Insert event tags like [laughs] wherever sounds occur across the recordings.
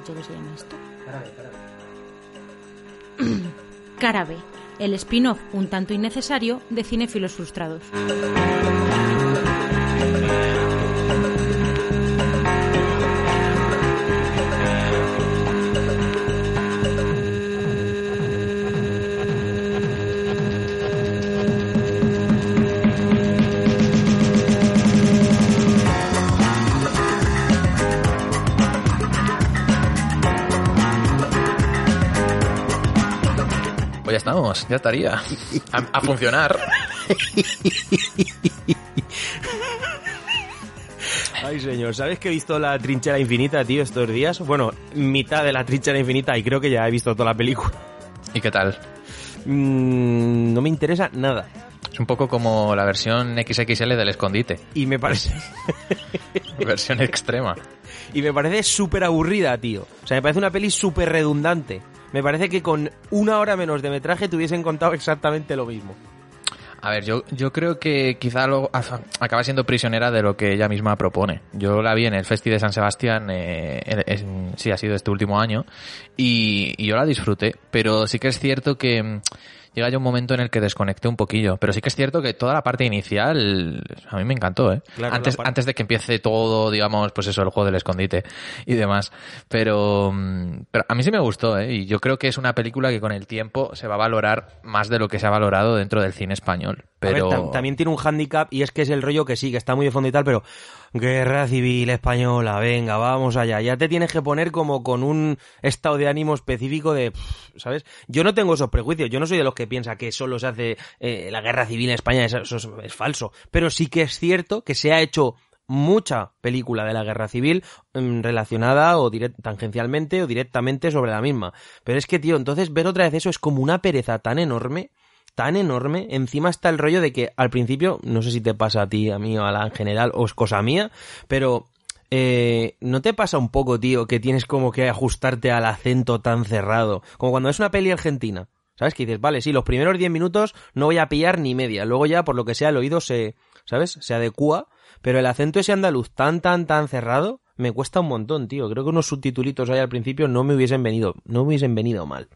dicho que se llama esto? Carabe, el spin-off un tanto innecesario de Cinefilos Frustrados. Ya estaría. A, a funcionar. Ay, señor, ¿sabes que he visto la trinchera infinita, tío, estos días? Bueno, mitad de la trinchera infinita y creo que ya he visto toda la película. ¿Y qué tal? Mm, no me interesa nada. Es un poco como la versión XXL del escondite. Y me parece... versión extrema. Y me parece súper aburrida, tío. O sea, me parece una peli súper redundante. Me parece que con una hora menos de metraje te hubiesen contado exactamente lo mismo. A ver, yo, yo creo que quizá lo, acaba siendo prisionera de lo que ella misma propone. Yo la vi en el Festi de San Sebastián, eh, sí, ha sido este último año, y, y yo la disfruté, pero sí que es cierto que llega ya un momento en el que desconecté un poquillo, pero sí que es cierto que toda la parte inicial a mí me encantó, ¿eh? Claro, antes, parte- antes de que empiece todo, digamos, pues eso, el juego del escondite y demás. Pero, mm, pero a mí sí me gustó, ¿eh? Y yo creo que es una película que con el tiempo se va a valorar más de lo que se ha valorado dentro del cine español. Ver, Pero tam- también tiene un hándicap y es que es el rollo que sí, que está muy de fondo y tal, pero guerra civil española, venga, vamos allá. Ya te tienes que poner como con un estado de ánimo específico de, ¿sabes? Yo no tengo esos prejuicios, yo no soy de los que piensa que solo se hace eh, la guerra civil en España, eso, es, es falso. Pero sí que es cierto que se ha hecho mucha película de la guerra civil mm, relacionada o tangencialmente o directamente sobre la misma. Pero es que, tío, entonces ver otra vez eso es como una pereza tan enorme tan enorme. Encima está el rollo de que al principio, no sé si te pasa a ti, a mí o a la en general, o es cosa mía, pero eh, ¿no te pasa un poco, tío, que tienes como que ajustarte al acento tan cerrado? Como cuando es una peli argentina. ¿Sabes? Que dices, vale, sí, los primeros 10 minutos no voy a pillar ni media. Luego ya, por lo que sea, el oído se, ¿sabes? Se adecua. Pero el acento ese andaluz tan, tan, tan cerrado, me cuesta un montón, tío. Creo que unos subtitulitos ahí al principio no me hubiesen venido, no me hubiesen venido mal.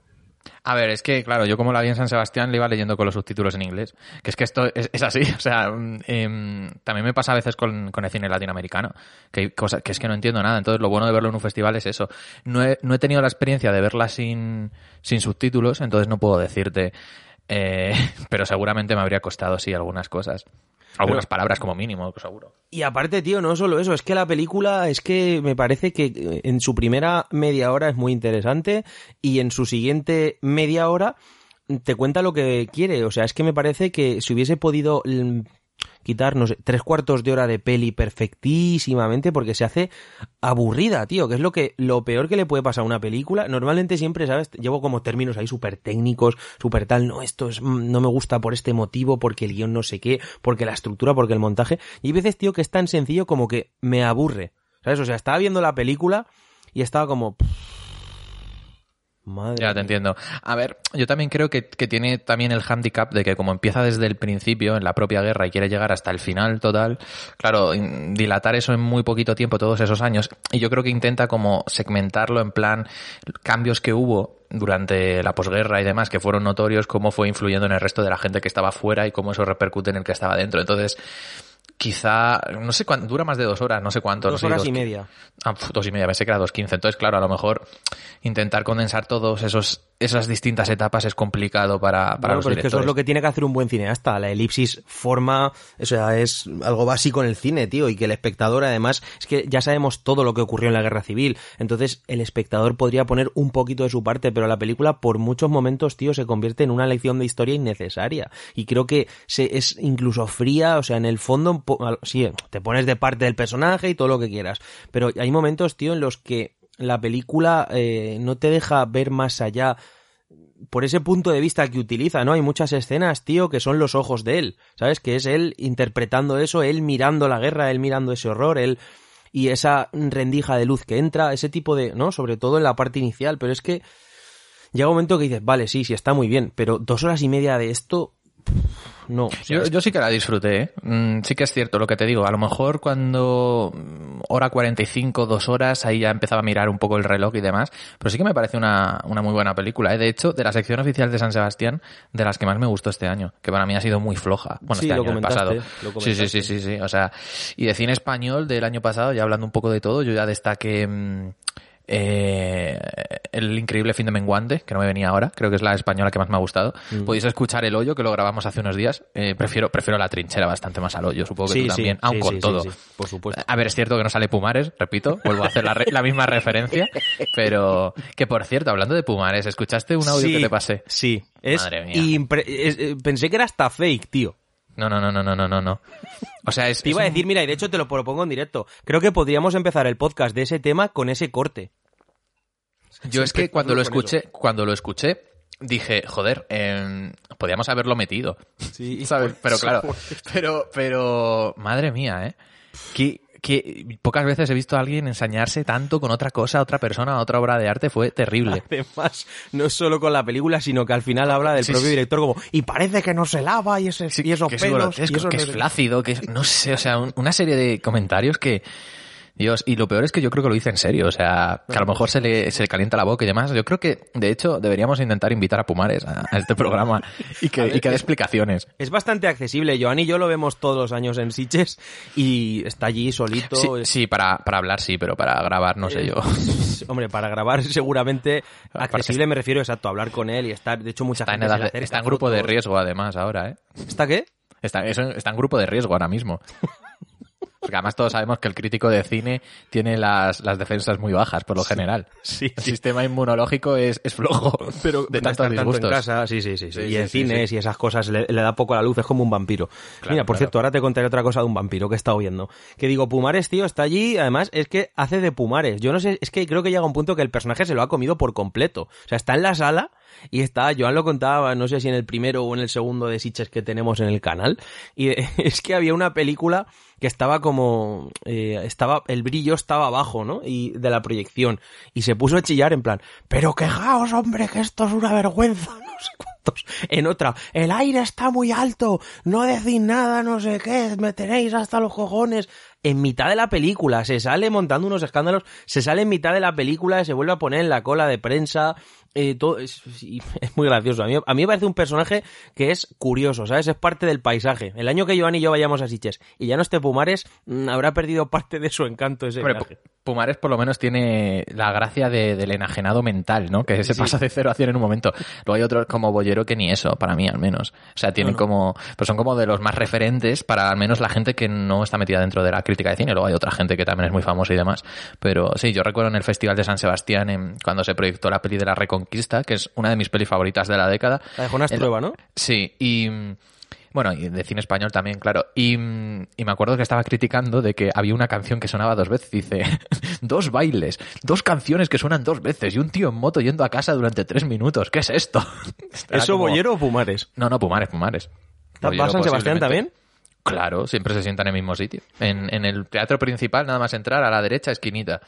A ver, es que, claro, yo como la vi en San Sebastián le iba leyendo con los subtítulos en inglés. Que es que esto es, es así, [laughs] o sea, mm, em, también me pasa a veces con, con el cine latinoamericano, que hay cosas que es que no entiendo nada. Entonces, lo bueno de verlo en un festival es eso. No he, no he tenido la experiencia de verla sin, sin subtítulos, entonces no puedo decirte, eh, [laughs] pero seguramente me habría costado, sí, algunas cosas. Algunas palabras como mínimo, seguro. Y aparte, tío, no solo eso, es que la película es que me parece que eh, en su primera media hora es muy interesante y en su siguiente media hora te cuenta lo que quiere. O sea, es que me parece que si hubiese podido quitar, no sé, tres cuartos de hora de peli perfectísimamente porque se hace aburrida, tío, que es lo que lo peor que le puede pasar a una película. Normalmente siempre, ¿sabes? Llevo como términos ahí súper técnicos, súper tal, no, esto es, mm, no me gusta por este motivo, porque el guion no sé qué, porque la estructura, porque el montaje. Y hay veces, tío, que es tan sencillo como que me aburre. ¿Sabes? O sea, estaba viendo la película y estaba como... Madre Ya te mía. entiendo. A ver, yo también creo que, que tiene también el handicap de que como empieza desde el principio en la propia guerra y quiere llegar hasta el final total, claro, dilatar eso en muy poquito tiempo, todos esos años, y yo creo que intenta como segmentarlo en plan cambios que hubo durante la posguerra y demás que fueron notorios, cómo fue influyendo en el resto de la gente que estaba fuera y cómo eso repercute en el que estaba dentro. Entonces, quizá, no sé cuánto, dura más de dos horas, no sé cuánto. Dos no sé, horas dos y media. Ah, dos y media, pensé que era dos quince. Entonces, claro, a lo mejor intentar condensar todos esos esas distintas etapas es complicado para, para Bueno, los pero es que eso es directores. lo que tiene que hacer un buen cineasta. La elipsis forma, o sea, es algo básico en el cine, tío, y que el espectador, además, es que ya sabemos todo lo que ocurrió en la guerra civil. Entonces, el espectador podría poner un poquito de su parte, pero la película, por muchos momentos, tío, se convierte en una lección de historia innecesaria. Y creo que se, es incluso fría, o sea, en el fondo, sí, te pones de parte del personaje y todo lo que quieras. Pero hay momentos, tío, en los que la película eh, no te deja ver más allá por ese punto de vista que utiliza, ¿no? Hay muchas escenas, tío, que son los ojos de él, ¿sabes? Que es él interpretando eso, él mirando la guerra, él mirando ese horror, él... y esa rendija de luz que entra, ese tipo de, ¿no? Sobre todo en la parte inicial, pero es que llega un momento que dices, vale, sí, sí, está muy bien, pero dos horas y media de esto, no. yo, yo, sí que la disfruté, ¿eh? mm, sí que es cierto lo que te digo. A lo mejor cuando mm, hora 45, dos horas, ahí ya empezaba a mirar un poco el reloj y demás, pero sí que me parece una, una muy buena película. ¿eh? De hecho, de la sección oficial de San Sebastián, de las que más me gustó este año, que para mí ha sido muy floja. Bueno, Sí, este lo año, el pasado. lo Sí, sí, sí, sí, sí. O sea, y de cine español del año pasado, ya hablando un poco de todo, yo ya destaqué mm, eh, El increíble fin de menguante, que no me venía ahora, creo que es la española que más me ha gustado. Mm. Podéis escuchar El hoyo, que lo grabamos hace unos días. Eh, prefiero, prefiero la trinchera bastante más al hoyo, supongo que Sí, tú sí, también, aun sí, con todo. sí, por supuesto. A ver, es cierto que no sale Pumares, repito, vuelvo a hacer la, re- la misma referencia, pero que por cierto, hablando de Pumares, ¿escuchaste un audio que te pasé? Sí, es, Madre mía. es- eh, pensé que era hasta fake, tío. No, no, no, no, no, no, no, no. O sea, es, Te iba a es un- decir, mira, y de hecho te lo propongo en directo. Creo que podríamos empezar el podcast de ese tema con ese corte. Yo es que cuando lo eso. escuché, cuando lo escuché, dije, joder, eh, podíamos haberlo metido. Sí, [laughs] ¿Sabes? Pero [laughs] claro, pero, pero, madre mía, ¿eh? Que, que pocas veces he visto a alguien ensañarse tanto con otra cosa, otra persona, otra obra de arte, fue terrible. [laughs] Además, no es solo con la película, sino que al final habla del Sí, propio sí. director como, y parece que no se lava y, ese, y esos que es pelos, y eso que es sé qué". flácido, que es, no sé, o sea, un- una serie de comentarios que, Dios, y lo peor es que yo creo que lo dice en serio, o sea, que a lo mejor se le, se le calienta la boca y demás. Yo creo que, de hecho, deberíamos intentar invitar a Pumares a, a este programa y que, y que dé explicaciones. Es bastante accesible. Joan y yo lo vemos todos los años en Sitges y está allí solito. Sí, para, para hablar sí, pero para grabar no sé yo. [laughs] Hombre, para grabar seguramente accesible me refiero exacto a hablar con él y estar. De hecho, mucha Está en, gente se edad le acerca, está en grupo de riesgo además ahora, ¿eh? ¿Está qué? Está, está en grupo de riesgo ahora mismo. [laughs] Porque además todos sabemos que el crítico de cine tiene las, las defensas muy bajas, por lo general. Sí, El sistema inmunológico es, es flojo. pero de tantos estar tanto en disgustos. casa, sí, sí, sí, sí. Y en cines y esas cosas le, le da poco a la luz, es como un vampiro. Mira, por claro. cierto, ahora te contaré otra cosa de un vampiro que he estado viendo. Que digo, Pumares, tío, está allí, además es que hace de Pumares. Yo no sé, es que creo que llega un punto que el personaje se lo ha comido por completo. O sea, está en la sala y está, Joan lo contaba, no sé si en el primero o en el segundo de Sitches que tenemos en el canal. Y [laughs] es que había una película que estaba como eh, estaba el brillo estaba abajo no y de la proyección. Y se puso a chillar en plan pero quejaos hombre que esto es una vergüenza [laughs] no sé cuántos. En otra el aire está muy alto no decís nada no sé qué me tenéis hasta los cojones en mitad de la película se sale montando unos escándalos se sale en mitad de la película y se vuelve a poner en la cola de prensa eh, todo [laughs] es, muy gracioso a mí, a mí me parece un personaje que es curioso sabes es parte del paisaje el año que Joan y yo vayamos a Siches y ya no esté Pumares mm, habrá perdido parte de su encanto ese Hombre, viaje. Pu- Pumares por lo menos tiene la gracia de- del enajenado mental, ¿no? Que se pasa de cero a cien en un momento. Luego hay otros como Bollero que ni eso, para mí al menos. O sea, tienen No, no. como, pues son como de los más referentes para al menos la gente que no está metida dentro de la crítica de cine. Luego hay otra gente que también es muy famosa y demás. Pero sí, yo recuerdo en el Festival de San Sebastián, en- cuando se proyectó la peli de la Reconquista, que es una de mis pelis favoritas de la década. La de Jonas El- Trueba, ¿no? Sí, y mm, bueno, y de cine español también, claro. Y, mm, y me acuerdo que estaba criticando de que había una canción que sonaba dos veces. Dice, [laughs] dos bailes, dos canciones que suenan dos veces y un tío en moto yendo a casa durante tres minutos. ¿Qué es esto? [laughs] ¿Eso como- Bollero o Pumares? No, no, Pumares, Pumares. ¿Va Bollero a San Sebastián también? Claro, siempre se sientan en el mismo sitio. En, en el teatro principal, nada más entrar, a la derecha, esquinita.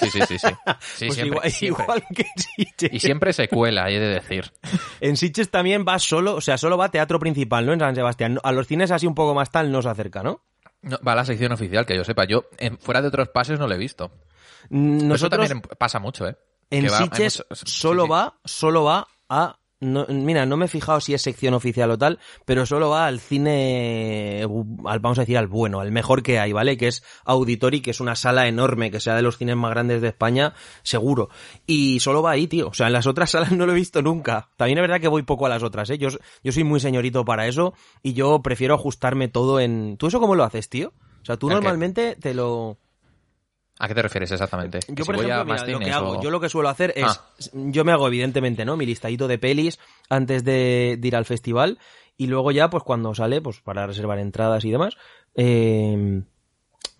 Sí, sí, sí, sí. [laughs] Sí, Pues siempre, igual, siempre. igual que en Sitges. Y siempre se cuela, he de decir. En Sitges también va solo, o sea, solo va teatro principal, ¿no? En San Sebastián. A los cines así un poco más tal no se acerca, ¿no? No, va a la sección oficial, que yo sepa. Yo, en- fuera de otros pases, no lo he visto. Eso también pasa mucho, ¿eh? en va- hay Sitges mucho- sí, solo sí. va, solo va a... no- mira, no me he fijado si es sección oficial o tal, pero solo va al cine, al, vamos a decir al bueno, al mejor que hay, ¿vale? Que es Auditori, que es una sala enorme, que sea de los cines más grandes de España, seguro. Y solo va ahí, tío. O sea, en las otras [laughs] salas no lo he visto nunca. También es verdad que voy poco a las otras, ¿eh? Yo, yo soy muy señorito para eso y yo prefiero ajustarme todo en... ¿Tú eso cómo lo haces, tío? O sea, tú normalmente te lo... ¿A qué te refieres exactamente? ¿Que Yo, si por ejemplo, mira, lo que hago, o- yo lo que suelo hacer es, Ah. yo me hago evidentemente, ¿no? Mi listadito de pelis antes de, de ir al festival y luego ya, pues cuando sale, pues para reservar entradas y demás, eh,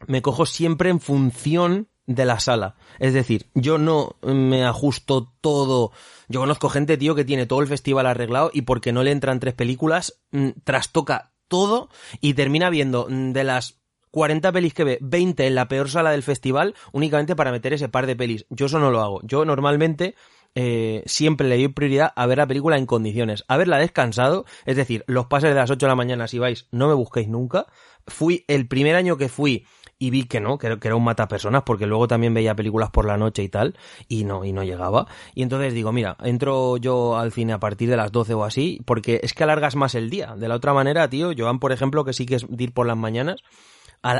me cojo siempre en función de la sala. Es decir, yo no me ajusto todo. Yo conozco gente, tío, que tiene todo el festival arreglado y porque no le entran tres películas, mm, trastoca todo y termina viendo mm, de las 40 pelis que ve, 20 en la peor sala del festival, únicamente para meter ese par de pelis. Yo eso no lo hago. Yo normalmente eh, siempre le doy prioridad a ver la película en condiciones, a verla descansado, es decir, los pases de las 8 de la mañana si vais, no me busquéis nunca. Fui el primer año que fui y vi que no, que, era un matapersonas, porque luego también veía películas por la noche y tal, y no, y no llegaba. Y entonces digo, mira, entro yo al cine a partir de las 12 o así, porque es que alargas más el día. De la otra manera, tío, Joan, por ejemplo, que sí que es ir por las mañanas,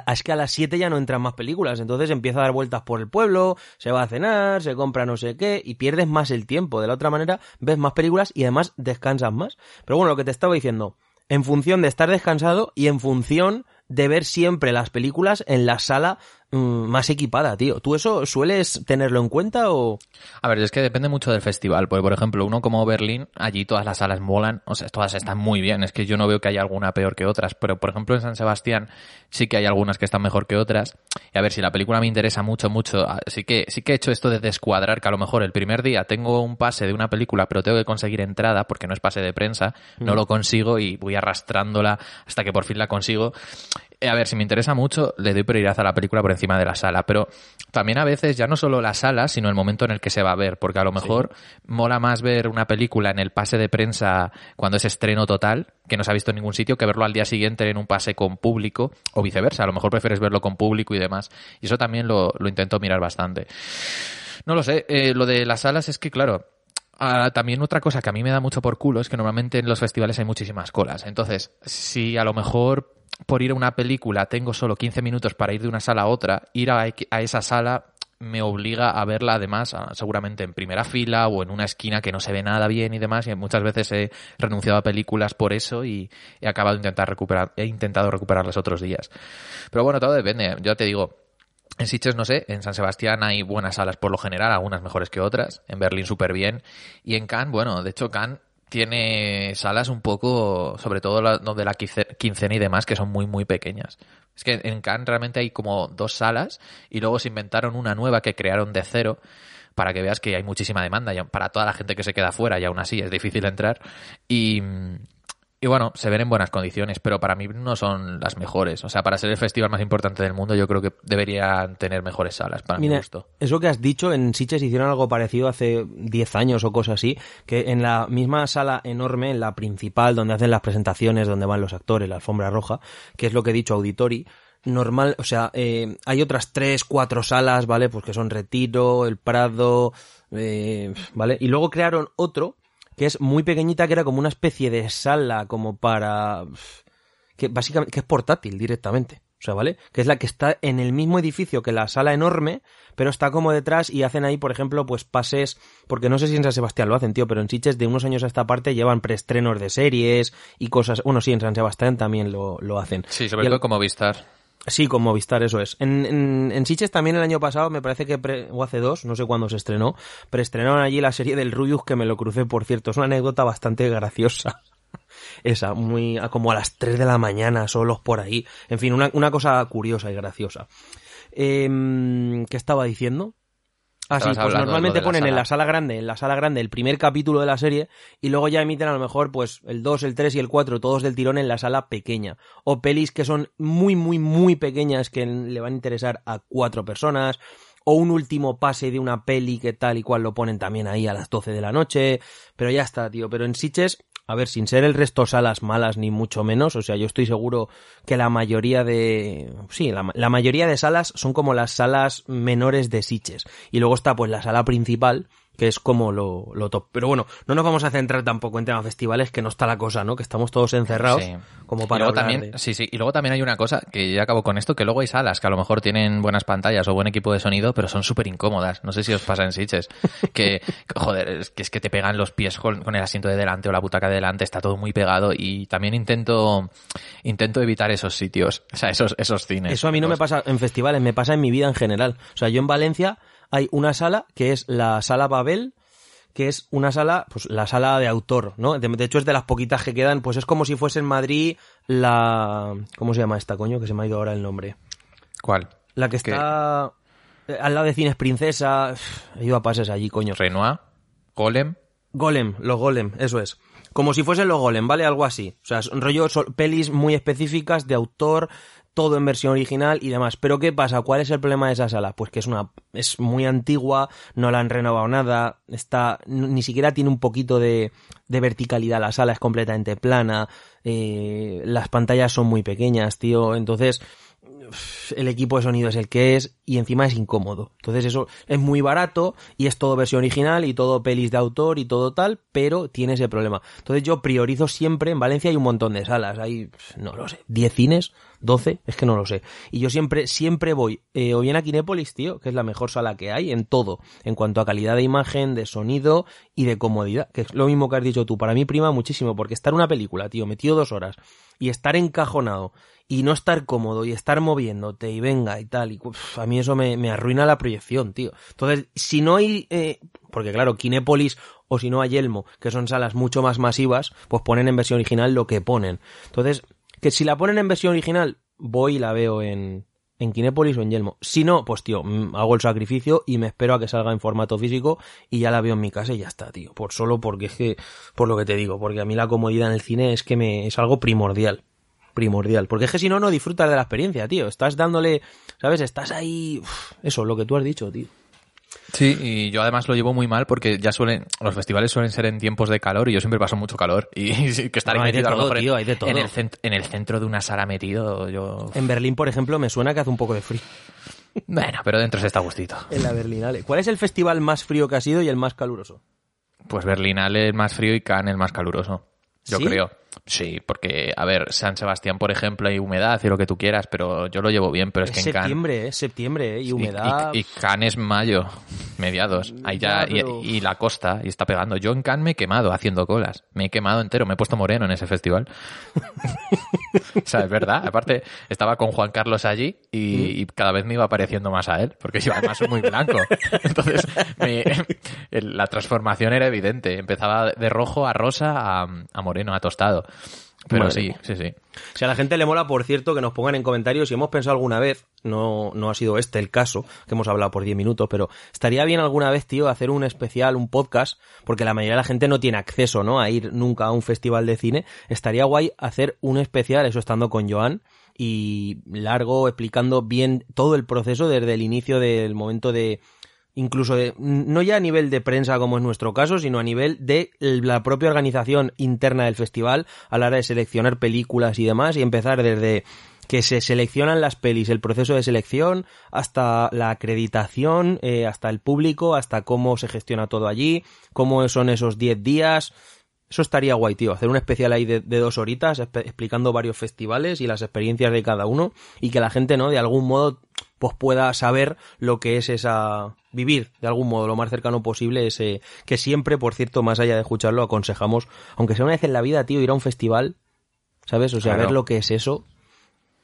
es que a las 7 ya no entran más películas, entonces empieza a dar vueltas por el pueblo, se va a cenar, se compra no sé qué, y pierdes más el tiempo. De la otra manera, ves más películas y además descansas más. Pero bueno, lo que te estaba diciendo, en función de estar descansado y en función de ver siempre las películas en la sala más equipada, tío. ¿Tú eso sueles tenerlo en cuenta o...? A ver, es que depende mucho del festival. Porque, por ejemplo, uno como Berlín, allí todas las salas molan, o sea, todas están muy bien. Es que yo no veo que haya alguna peor que otras. Pero, por ejemplo, en San Sebastián sí que hay algunas que están mejor que otras. Y a ver, si la película me interesa mucho, mucho, ah, sí que, sí que he hecho esto de descuadrar, que a lo mejor el primer día tengo un pase de una película, pero tengo que conseguir entrada, porque no es pase de prensa, no mm. lo consigo y voy arrastrándola hasta que por fin la consigo. Eh, a ver, si me interesa mucho, le doy prioridad a la película por encima de la sala, pero también a veces ya no solo la sala, sino el momento en el que se va a ver, porque a lo mejor mola más ver una película en el pase de prensa cuando es estreno total, que no se ha visto en ningún sitio, que verlo al día siguiente en un pase con público, o viceversa, a lo mejor prefieres verlo con público y demás. Y eso también lo, intento mirar bastante. No lo sé, eh, lo de las salas es que, claro, ah, también otra cosa que a mí me da mucho por culo es que normalmente en los festivales hay muchísimas colas. Entonces, si a lo mejor por ir a una película tengo solo 15 minutos para ir de una sala a otra, ir a, esa sala me obliga a verla además seguramente en primera fila o en una esquina que no se ve nada bien y demás y muchas veces he renunciado a películas por eso y he acabado de intentar recuperar he intentado recuperarlas otros días. Pero bueno todo depende yo te digo en Sitges no sé, en San Sebastián hay buenas salas por lo general, algunas mejores que otras, en Berlín súper bien, y en Cannes, bueno, de hecho Cannes tiene salas un poco, sobre todo la, de la quincena y demás, que son muy, muy pequeñas. Es que en Cannes realmente hay como dos salas y luego se inventaron una nueva que crearon de cero para que veas que hay muchísima demanda para toda la gente que se queda fuera y aún así es difícil entrar. Y, y bueno, se ven en buenas condiciones, pero para mí no son las mejores. O sea, para ser el festival más importante del mundo, yo creo que deberían tener mejores salas, para mi gusto. Eso que has dicho, en Sitges hicieron algo parecido hace 10 años o cosas así, que en la misma sala enorme, en la principal, donde hacen las presentaciones, donde van los actores, la alfombra roja, que es lo que he dicho, Auditori, normal, o sea, eh, hay otras tres, cuatro salas, ¿vale? Pues que son Retiro, El Prado, eh, ¿vale? Y luego crearon otro que es muy pequeñita, que era como una especie de sala como para... que básicamente que es portátil directamente. O sea, ¿vale? Que es la que está en el mismo edificio que la sala enorme, pero está como detrás y hacen ahí, por ejemplo, pues pases, porque no sé si en San Sebastián lo hacen, tío, pero en Chiches de unos años a esta parte llevan preestrenos de series y cosas. Bueno, sí, en San Sebastián también lo, lo hacen. Sí, sobre todo como Vistar. Sí, con Movistar, eso es. En, en, en también el año pasado, me parece que, o hace dos, no sé cuándo se estrenó, preestrenaron allí la serie del Rubius, que me lo crucé, por cierto. Es una anécdota bastante graciosa. [laughs] Esa, muy, como a las 3 de la mañana, solos por ahí. En fin, una, una cosa curiosa y graciosa. Eh, ¿Qué estaba diciendo? Ah, sí, pues normalmente ponen en la sala grande, en la sala grande el primer capítulo de la serie y luego ya emiten a lo mejor pues el 2, el 3 y el 4 todos del tirón en la sala pequeña. O pelis que son muy, muy, muy pequeñas que le van a interesar a cuatro personas. O un último pase de una peli que tal y cual lo ponen también ahí a las 12 de la noche. Pero ya está, tío. Pero en Siches a ver, sin ser el resto salas malas ni mucho menos, o sea, yo estoy seguro que la mayoría de, sí, la, mayoría de salas son como las salas menores de Siches. Y luego está pues la sala principal, que es como lo, lo, top. Pero bueno, no nos vamos a centrar tampoco en temas festivales, que no está la cosa, ¿no? Que estamos todos encerrados, como para y luego también, Sí, sí, y luego también hay una cosa, que ya acabo con esto, que luego hay salas que a lo mejor tienen buenas pantallas o buen equipo de sonido, pero son súper incómodas. No sé si os pasa en Sitches, [laughs] que, joder, es que, es que te pegan los pies con, el asiento de delante o la butaca de delante, está todo muy pegado y también intento, intento evitar esos sitios, o sea, esos, esos cines. Eso a mí no me pasa en festivales, me pasa en mi vida en general. O sea, yo en Valencia hay una sala que es la sala Babel, que es una sala, pues la sala de autor, ¿no? De, hecho es de las poquitas que quedan, pues es como si fuese en Madrid la... ¿Cómo se llama esta, coño? Que se me ha ido ahora el nombre. ¿Cuál? La que está eh, al lado de Cines Princesa. He ido a pases allí, coño. Renoir, Golem. Golem, los Golem, eso es. Como si fuesen los Golem, ¿vale? Algo así. O sea, rollo, pelis muy específicas de autor, todo en versión original y demás. Pero ¿qué pasa? ¿Cuál es el problema de esa sala? Pues que es una es muy antigua, no la han renovado nada, está ni siquiera tiene un poquito de, de verticalidad la sala, es completamente plana, eh, las pantallas son muy pequeñas, tío, entonces el equipo de sonido es el que es y encima es incómodo. Entonces eso es muy barato y es todo versión original y todo pelis de autor y todo tal, pero tiene ese problema. Entonces yo priorizo siempre, en Valencia hay un montón de salas, hay, no lo sé, 10 cines, 12, es que no lo sé. Y yo siempre, siempre voy, eh, o bien a Kinépolis, tío, que es la mejor sala que hay en todo, en cuanto a calidad de imagen, de sonido y de comodidad, que es lo mismo que has dicho tú. Para mí prima muchísimo, porque estar una película, tío, metido dos horas y estar encajonado y no estar cómodo y estar moviéndote y venga y tal, y a mí eso me, me, arruina la proyección, tío. Entonces, si no hay, eh, porque claro, Kinépolis o si no a Yelmo, que son salas mucho más masivas, pues ponen en versión original lo que ponen. Entonces, que si la ponen en versión original, voy y la veo en, en Kinépolis o en Yelmo. Si no, pues tío, hago el sacrificio y me espero a que salga en formato físico y ya la veo en mi casa y ya está, tío. Por solo porque es que, por lo que te digo, porque a mí la comodidad en el cine es que me, es algo primordial. Primordial. Porque es que si no, no disfrutas de la experiencia, tío. Estás dándole, ¿sabes? Estás ahí, uf, eso, lo que tú has dicho, tío. Sí, y yo además lo llevo muy mal porque ya suelen, los festivales suelen ser en tiempos de calor y yo siempre paso mucho calor. Y, [laughs] y que estar No, ahí hay de metido a lo todo, mejor en- tío, hay de todo. en, el cent- en el centro de una sala metido, yo... En Berlín, por ejemplo, me suena que hace un poco de frío. Bueno, pero dentro se está gustito. En la Berlinale. ¿Cuál es el festival más frío que ha sido y el más caluroso? Pues Berlinale el más frío y Cannes el más caluroso. Yo ¿Sí? creo. Sí, porque, a ver, San Sebastián, por ejemplo, hay humedad y lo que tú quieras, pero yo lo llevo bien, pero es, Es que en Cannes... septiembre, ¿eh? Septiembre, ¿eh? Y humedad. Y, y Cannes es mayo, mediados. Ahí ya, pero- y, y la costa, y está pegando. Yo en Cannes me he quemado haciendo colas. Me he quemado entero, me he puesto moreno en ese festival. [laughs] o sea, es verdad. Aparte, estaba con Juan Carlos allí y, y cada vez me iba pareciendo más a él, porque yo además soy muy blanco. [laughs] Entonces, me- la transformación era evidente. Empezaba de rojo a rosa a, a moreno, a tostado. Pero sí, sí, sí. Si a la gente le mola, por cierto, que nos pongan en comentarios si hemos pensado alguna vez, no, no ha sido este el caso, que hemos hablado por 10 minutos, pero estaría bien alguna vez, tío, hacer un especial, un podcast, porque la mayoría de la gente no tiene acceso, ¿no? A ir nunca a un festival de cine. Estaría guay hacer un especial, eso estando con Joan, y largo, explicando bien todo el proceso desde el inicio del momento de, incluso de, no ya a nivel de prensa como es nuestro caso, sino a nivel de la propia organización interna del festival a la hora de seleccionar películas y demás y empezar desde que se seleccionan las pelis, el proceso de selección, hasta la acreditación, eh, hasta el público, hasta cómo se gestiona todo allí, cómo son esos 10 días. Eso estaría guay, tío. Hacer un especial ahí de, de dos horitas explicando varios festivales y las experiencias de cada uno y que la gente, ¿no? De algún modo, pues pueda saber lo que es esa vivir de algún modo lo más cercano posible ese que siempre por cierto más allá de escucharlo aconsejamos aunque sea una vez en la vida tío ir a un festival sabes o sea Claro. ver lo que es eso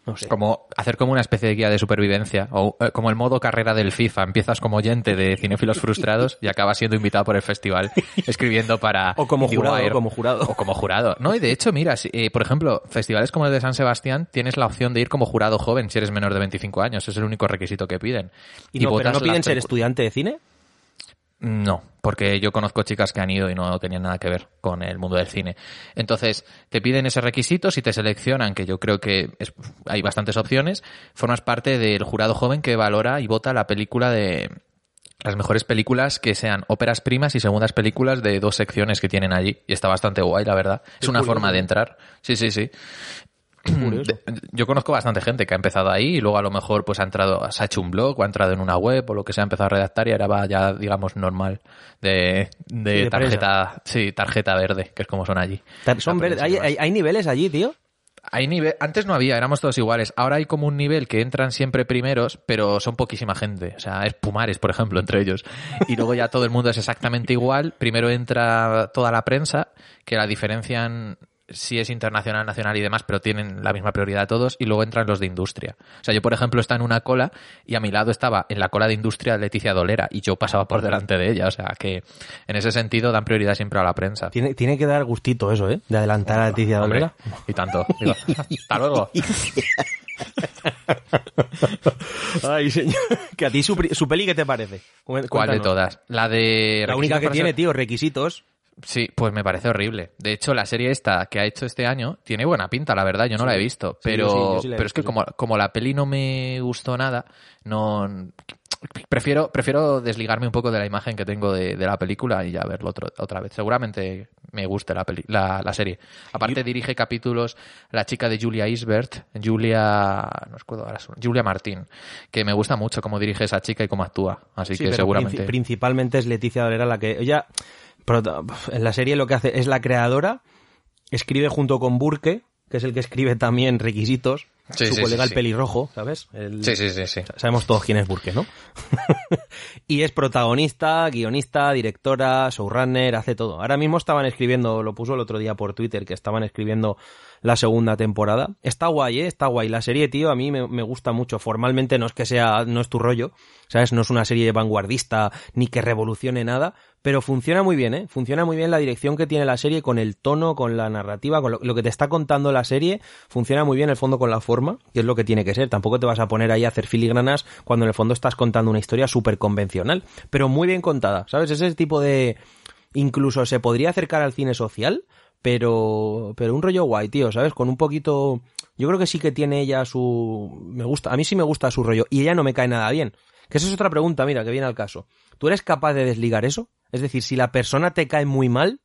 no sé Como hacer como una especie de guía de supervivencia, o eh, como el modo carrera del FIFA. Empiezas como oyente de cinéfilos [laughs] frustrados y acabas siendo invitado por el festival, escribiendo para O como jurado, o como jurado. O como jurado. No, y de hecho, mira, si, eh, por ejemplo, festivales como el de San Sebastián, tienes la opción de ir como jurado joven si eres menor de 25 años. Es el único requisito que piden. y no, pero no piden ser estudiante de cine no, porque yo conozco chicas que han ido y no tenían nada que ver con el mundo del cine. Entonces, te piden ese requisito, si te seleccionan, que yo creo que es- hay bastantes opciones, formas parte del jurado joven que valora y vota la película de las mejores películas que sean óperas primas y segundas películas de dos secciones que tienen allí. Y está bastante guay, la verdad. Es una forma de entrar. Sí, sí, sí. De- yo conozco bastante gente que ha empezado ahí y luego a lo mejor pues ha entrado, se ha hecho un blog o ha entrado en una web o lo que sea, ha empezado a redactar y ahora va ya, digamos, normal de, de, de tarjeta, sí, tarjeta verde, que es como son allí. Son La verdes. prensa ¿Hay, y demás. hay, hay niveles allí tío Hay nivel, antes no había, éramos todos iguales. Ahora hay como un nivel que entran siempre primeros, pero son poquísima gente. O sea, es Pumares, por ejemplo, entre ellos. Y luego ya todo el mundo es exactamente igual. Primero entra toda la prensa, que la diferencian si es internacional, nacional y demás, pero tienen la misma prioridad todos, y luego entran los de industria. O sea, yo, por ejemplo, estaba en una cola y a mi lado estaba en la cola de industria Leticia Dolera y yo pasaba por delante de ella. O sea, que en ese sentido dan prioridad siempre a la prensa. tiene, tiene que dar gustito eso eh de adelantar a Leticia Hombre, Dolera y tanto. Digo, hasta luego. [laughs] ay señor que a ti su, su peli qué te parece Cu- ¿Cuál de todas? La de... la única que tiene tío requisitos Sí, pues me parece horrible. De hecho, la serie esta que ha hecho este año tiene buena pinta, la verdad. Yo no la he visto. Pero, sí, yo sí pero es que como, como la peli no me gustó nada, no. Prefiero, prefiero desligarme un poco de la imagen que tengo de, de la película y ya verlo otro- otra vez. Seguramente me guste la, peli, la, la serie. Aparte dirige capítulos la chica de Julia Isbert, Julia, no recuerdo ahora su- Julia Martín, que me gusta mucho cómo dirige esa chica y cómo actúa. Así Sí, que pero seguramente. princi- principalmente es Leticia Dolera la que ella en la serie lo que hace es la creadora, escribe junto con Burke, que es el que escribe también requisitos, Sí, su sí, colega sí, el pelirrojo, ¿sabes? El- Sí, sí, sí, sí. Sabemos todos quién es Burke, ¿no? [laughs] y es protagonista, guionista, directora, showrunner, hace todo. Ahora mismo estaban escribiendo, lo puso el otro día por Twitter, que estaban escribiendo la segunda temporada. Está guay, ¿eh? Está guay. La serie, tío, a mí me, gusta mucho. Formalmente no es que sea, no es tu rollo, ¿sabes? No es una serie vanguardista ni que revolucione nada, pero funciona muy bien, ¿eh? Funciona muy bien la dirección que tiene la serie con el tono, con la narrativa, con lo, lo que te está contando la serie. Funciona muy bien el fondo con la forma, que es lo que tiene que ser. Tampoco te vas a poner ahí a hacer filigranas cuando en el fondo estás contando una historia súper convencional, pero muy bien contada, ¿sabes? Ese tipo de... Incluso se podría acercar al cine social, pero pero un rollo guay, tío, ¿sabes? Con un poquito yo creo que sí que tiene ella su me gusta, a mí sí me gusta su rollo y ella no me cae nada bien. Que esa es otra pregunta, mira, que viene al caso. ¿Tú eres capaz de desligar eso? Es decir, si la persona te cae muy mal,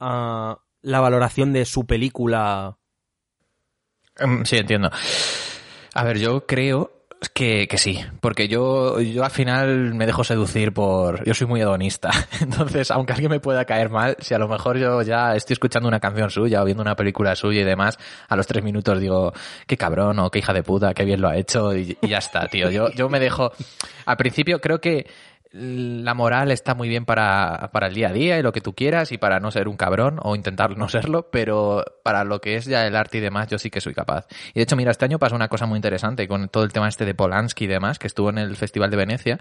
ah, la valoración de su película Mm, Sí, entiendo. A ver, yo creo que, que sí, porque yo, yo al final me dejo seducir por... Yo soy muy hedonista, [laughs] entonces aunque alguien me pueda caer mal, si a lo mejor yo ya estoy escuchando una canción suya o viendo una película suya y demás, a los tres minutos digo, qué cabrón o qué hija de puta, qué bien lo ha hecho y, y ya está, tío. Yo, yo me dejo... Al principio creo que la moral está muy bien para, para el día a día y lo que tú quieras y para no ser un cabrón o intentar no serlo, pero para lo que es ya el arte y demás yo sí que soy capaz. Y de hecho, mira, este año pasó una cosa muy interesante con todo el tema este de Polanski y demás, que estuvo en el Festival de Venecia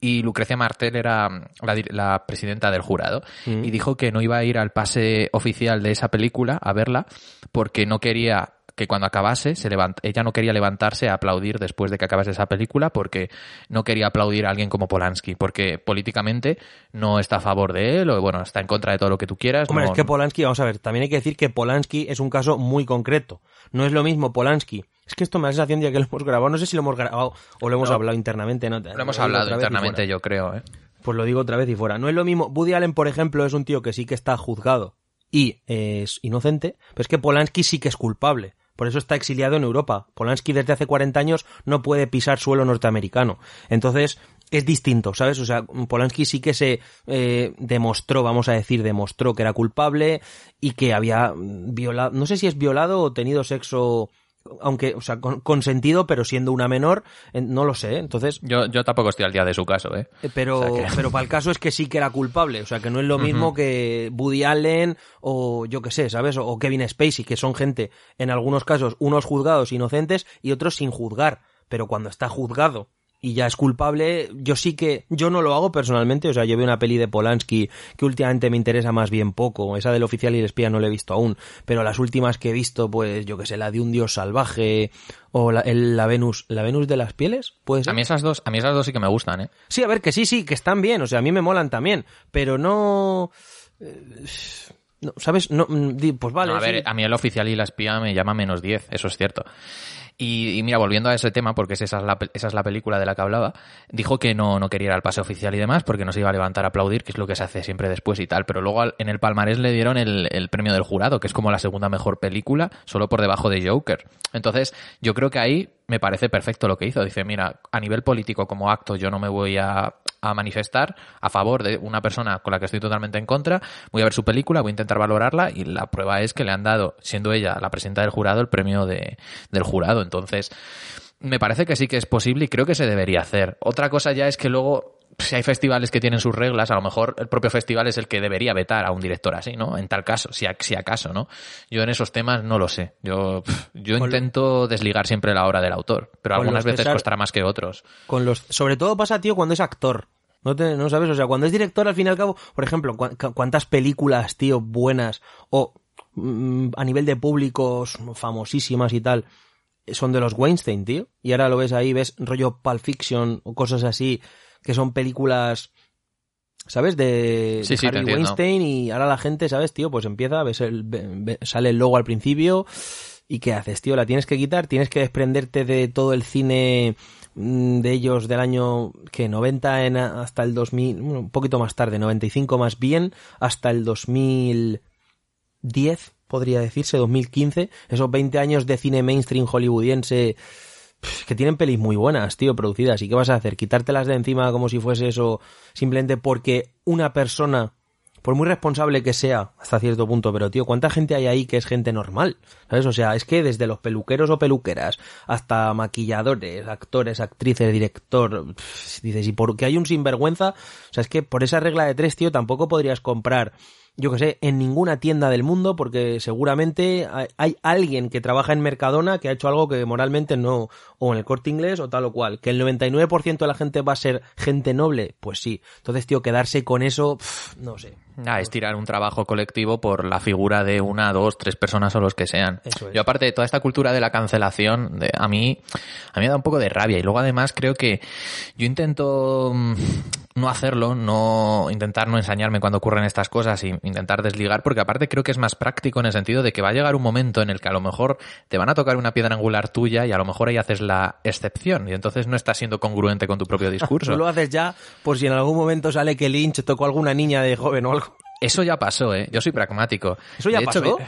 y Lucrecia Martel era la, dir- la presidenta del jurado y dijo que no iba a ir al pase oficial de esa película a verla porque no quería que cuando acabase se levant ella no quería levantarse a aplaudir después de que acabase esa película porque no quería aplaudir a alguien como Polanski porque políticamente no está a favor de él o bueno está en contra de todo lo que tú quieras Hombre, no- es que Polanski, vamos a ver, también hay que decir que Polanski es un caso muy concreto. No es lo mismo Polanski. Es que esto me da la sensación de que lo hemos grabado. No sé si lo hemos grabado o lo hemos No. hablado internamente. No, lo hemos hablado internamente yo creo ¿eh? Pues lo digo otra vez y fuera. No es lo mismo. Woody Allen, por ejemplo, es un tío que sí que está juzgado y es inocente, pero es que Polanski sí que es culpable. Por eso está exiliado en Europa. Polanski desde hace 40 años no puede pisar suelo norteamericano. Entonces, es distinto, ¿sabes? O sea, Polanski sí que se eh, demostró, vamos a decir, demostró que era culpable y que había violado, no sé si es violado o tenido sexo, aunque, o sea, con- consentido, pero siendo una menor, eh, no lo sé. Entonces, yo, yo tampoco estoy al día de su caso ¿eh? eh, Pero, O sea que- pero para el caso es que sí que era culpable. O sea, que no es lo mismo que Woody Allen o yo qué sé, ¿sabes? O, o Kevin Spacey, que son gente, en algunos casos, unos juzgados inocentes y otros sin juzgar. Pero cuando está juzgado y ya es culpable, yo sí que, yo no lo hago personalmente. O sea, yo veo una peli de Polanski que últimamente me interesa más bien poco. Esa del oficial y el espía no la he visto aún. Pero las últimas que he visto, pues yo qué sé, la de un dios salvaje o la, el- la Venus, la Venus de las pieles, puede ser. a mí esas dos a mí esas dos sí que me gustan ¿eh? Sí, a ver, que sí, sí, que están bien, o sea, a mí me molan también, pero no... eh, no, ¿Sabes? No, mm, pues vale. No, a ver, sí. a mí el oficial y la espía me llama menos 10, eso es cierto. Y, y mira, volviendo a ese tema, porque esa es, la, esa es la película de la que hablaba, dijo que no, no quería ir al pase oficial y demás, porque no se iba a levantar a aplaudir, que es lo que se hace siempre después y tal. Pero luego en el palmarés le dieron el, el premio del jurado, que es como la segunda mejor película, solo por debajo de Joker. Entonces, yo creo que ahí me parece perfecto lo que hizo. Dice, mira, a nivel político como acto yo no me voy a, a manifestar a favor de una persona con la que estoy totalmente en contra, voy a ver su película, voy a intentar valorarla y la prueba es que le han dado, siendo ella la presidenta del jurado, el premio de, del jurado. Entonces, me parece que sí que es posible y creo que se debería hacer. Otra cosa ya es que luego, si hay festivales que tienen sus reglas, a lo mejor el propio festival es el que debería vetar a un director así, ¿no? En tal caso, si, a- si acaso, ¿no? Yo en esos temas no lo sé. Yo, yo Con- intento desligar siempre la obra del autor, pero algunas veces César- costará más que otros. Con los, sobre todo pasa, tío, cuando es actor. No, te, no sabes, o sea, cuando es director, al fin y al cabo, por ejemplo, cu- cu- cuántas películas, tío, buenas, o mm, a nivel de públicos famosísimas y tal, son de los Weinstein, tío. Y ahora lo ves ahí, ves rollo Pulp Fiction o cosas así, que son películas ¿sabes? De, Sí, de entiendo. Weinstein y ahora la gente, ¿sabes, tío? Pues empieza, ves el, ve- sale el logo al principio y ¿qué haces, tío? La tienes que quitar, tienes que desprenderte de todo el cine mm, de ellos del año que 90 en, hasta el 2000, bueno, un poquito más tarde, 95 más bien, hasta el 2010, podría decirse, 2015, esos 20 años de cine mainstream hollywoodiense que tienen pelis muy buenas, tío, producidas. ¿Y qué vas a hacer? ¿Quitártelas de encima como si fuese eso simplemente porque una persona, por muy responsable que sea hasta cierto punto, pero tío, ¿cuánta gente hay ahí que es gente normal? ¿Sabes? O sea, es que desde los peluqueros o peluqueras hasta maquilladores, actores, actrices, director, pff, dices, y porque hay un sinvergüenza, o sea, es que por esa regla de tres, tío, tampoco podrías comprar yo que sé, en ninguna tienda del mundo, porque seguramente hay, alguien que trabaja en Mercadona que ha hecho algo que moralmente no, o en el corte inglés o tal o cual. Que el 99% de la gente va a ser gente noble, pues sí. Entonces, tío, quedarse con eso, no sé. Ah, es tirar un trabajo colectivo por la figura de una, dos, tres personas o los que sean. Eso es. Yo aparte de toda esta cultura de la cancelación, de- a mí a mí me da un poco de rabia y luego además creo que yo intento mm, no hacerlo, no intentar no ensañarme cuando ocurren estas cosas y intentar desligar porque aparte creo que es más práctico en el sentido de que va a llegar un momento en el que a lo mejor te van a tocar una piedra angular tuya y a lo mejor ahí haces la excepción y entonces no estás siendo congruente con tu propio [laughs] discurso. Tú lo haces ya por si en algún momento sale que Lynch tocó a alguna niña de joven o algo. Eso ya pasó, ¿eh? Yo soy pragmático. ¿Eso ya De pasó?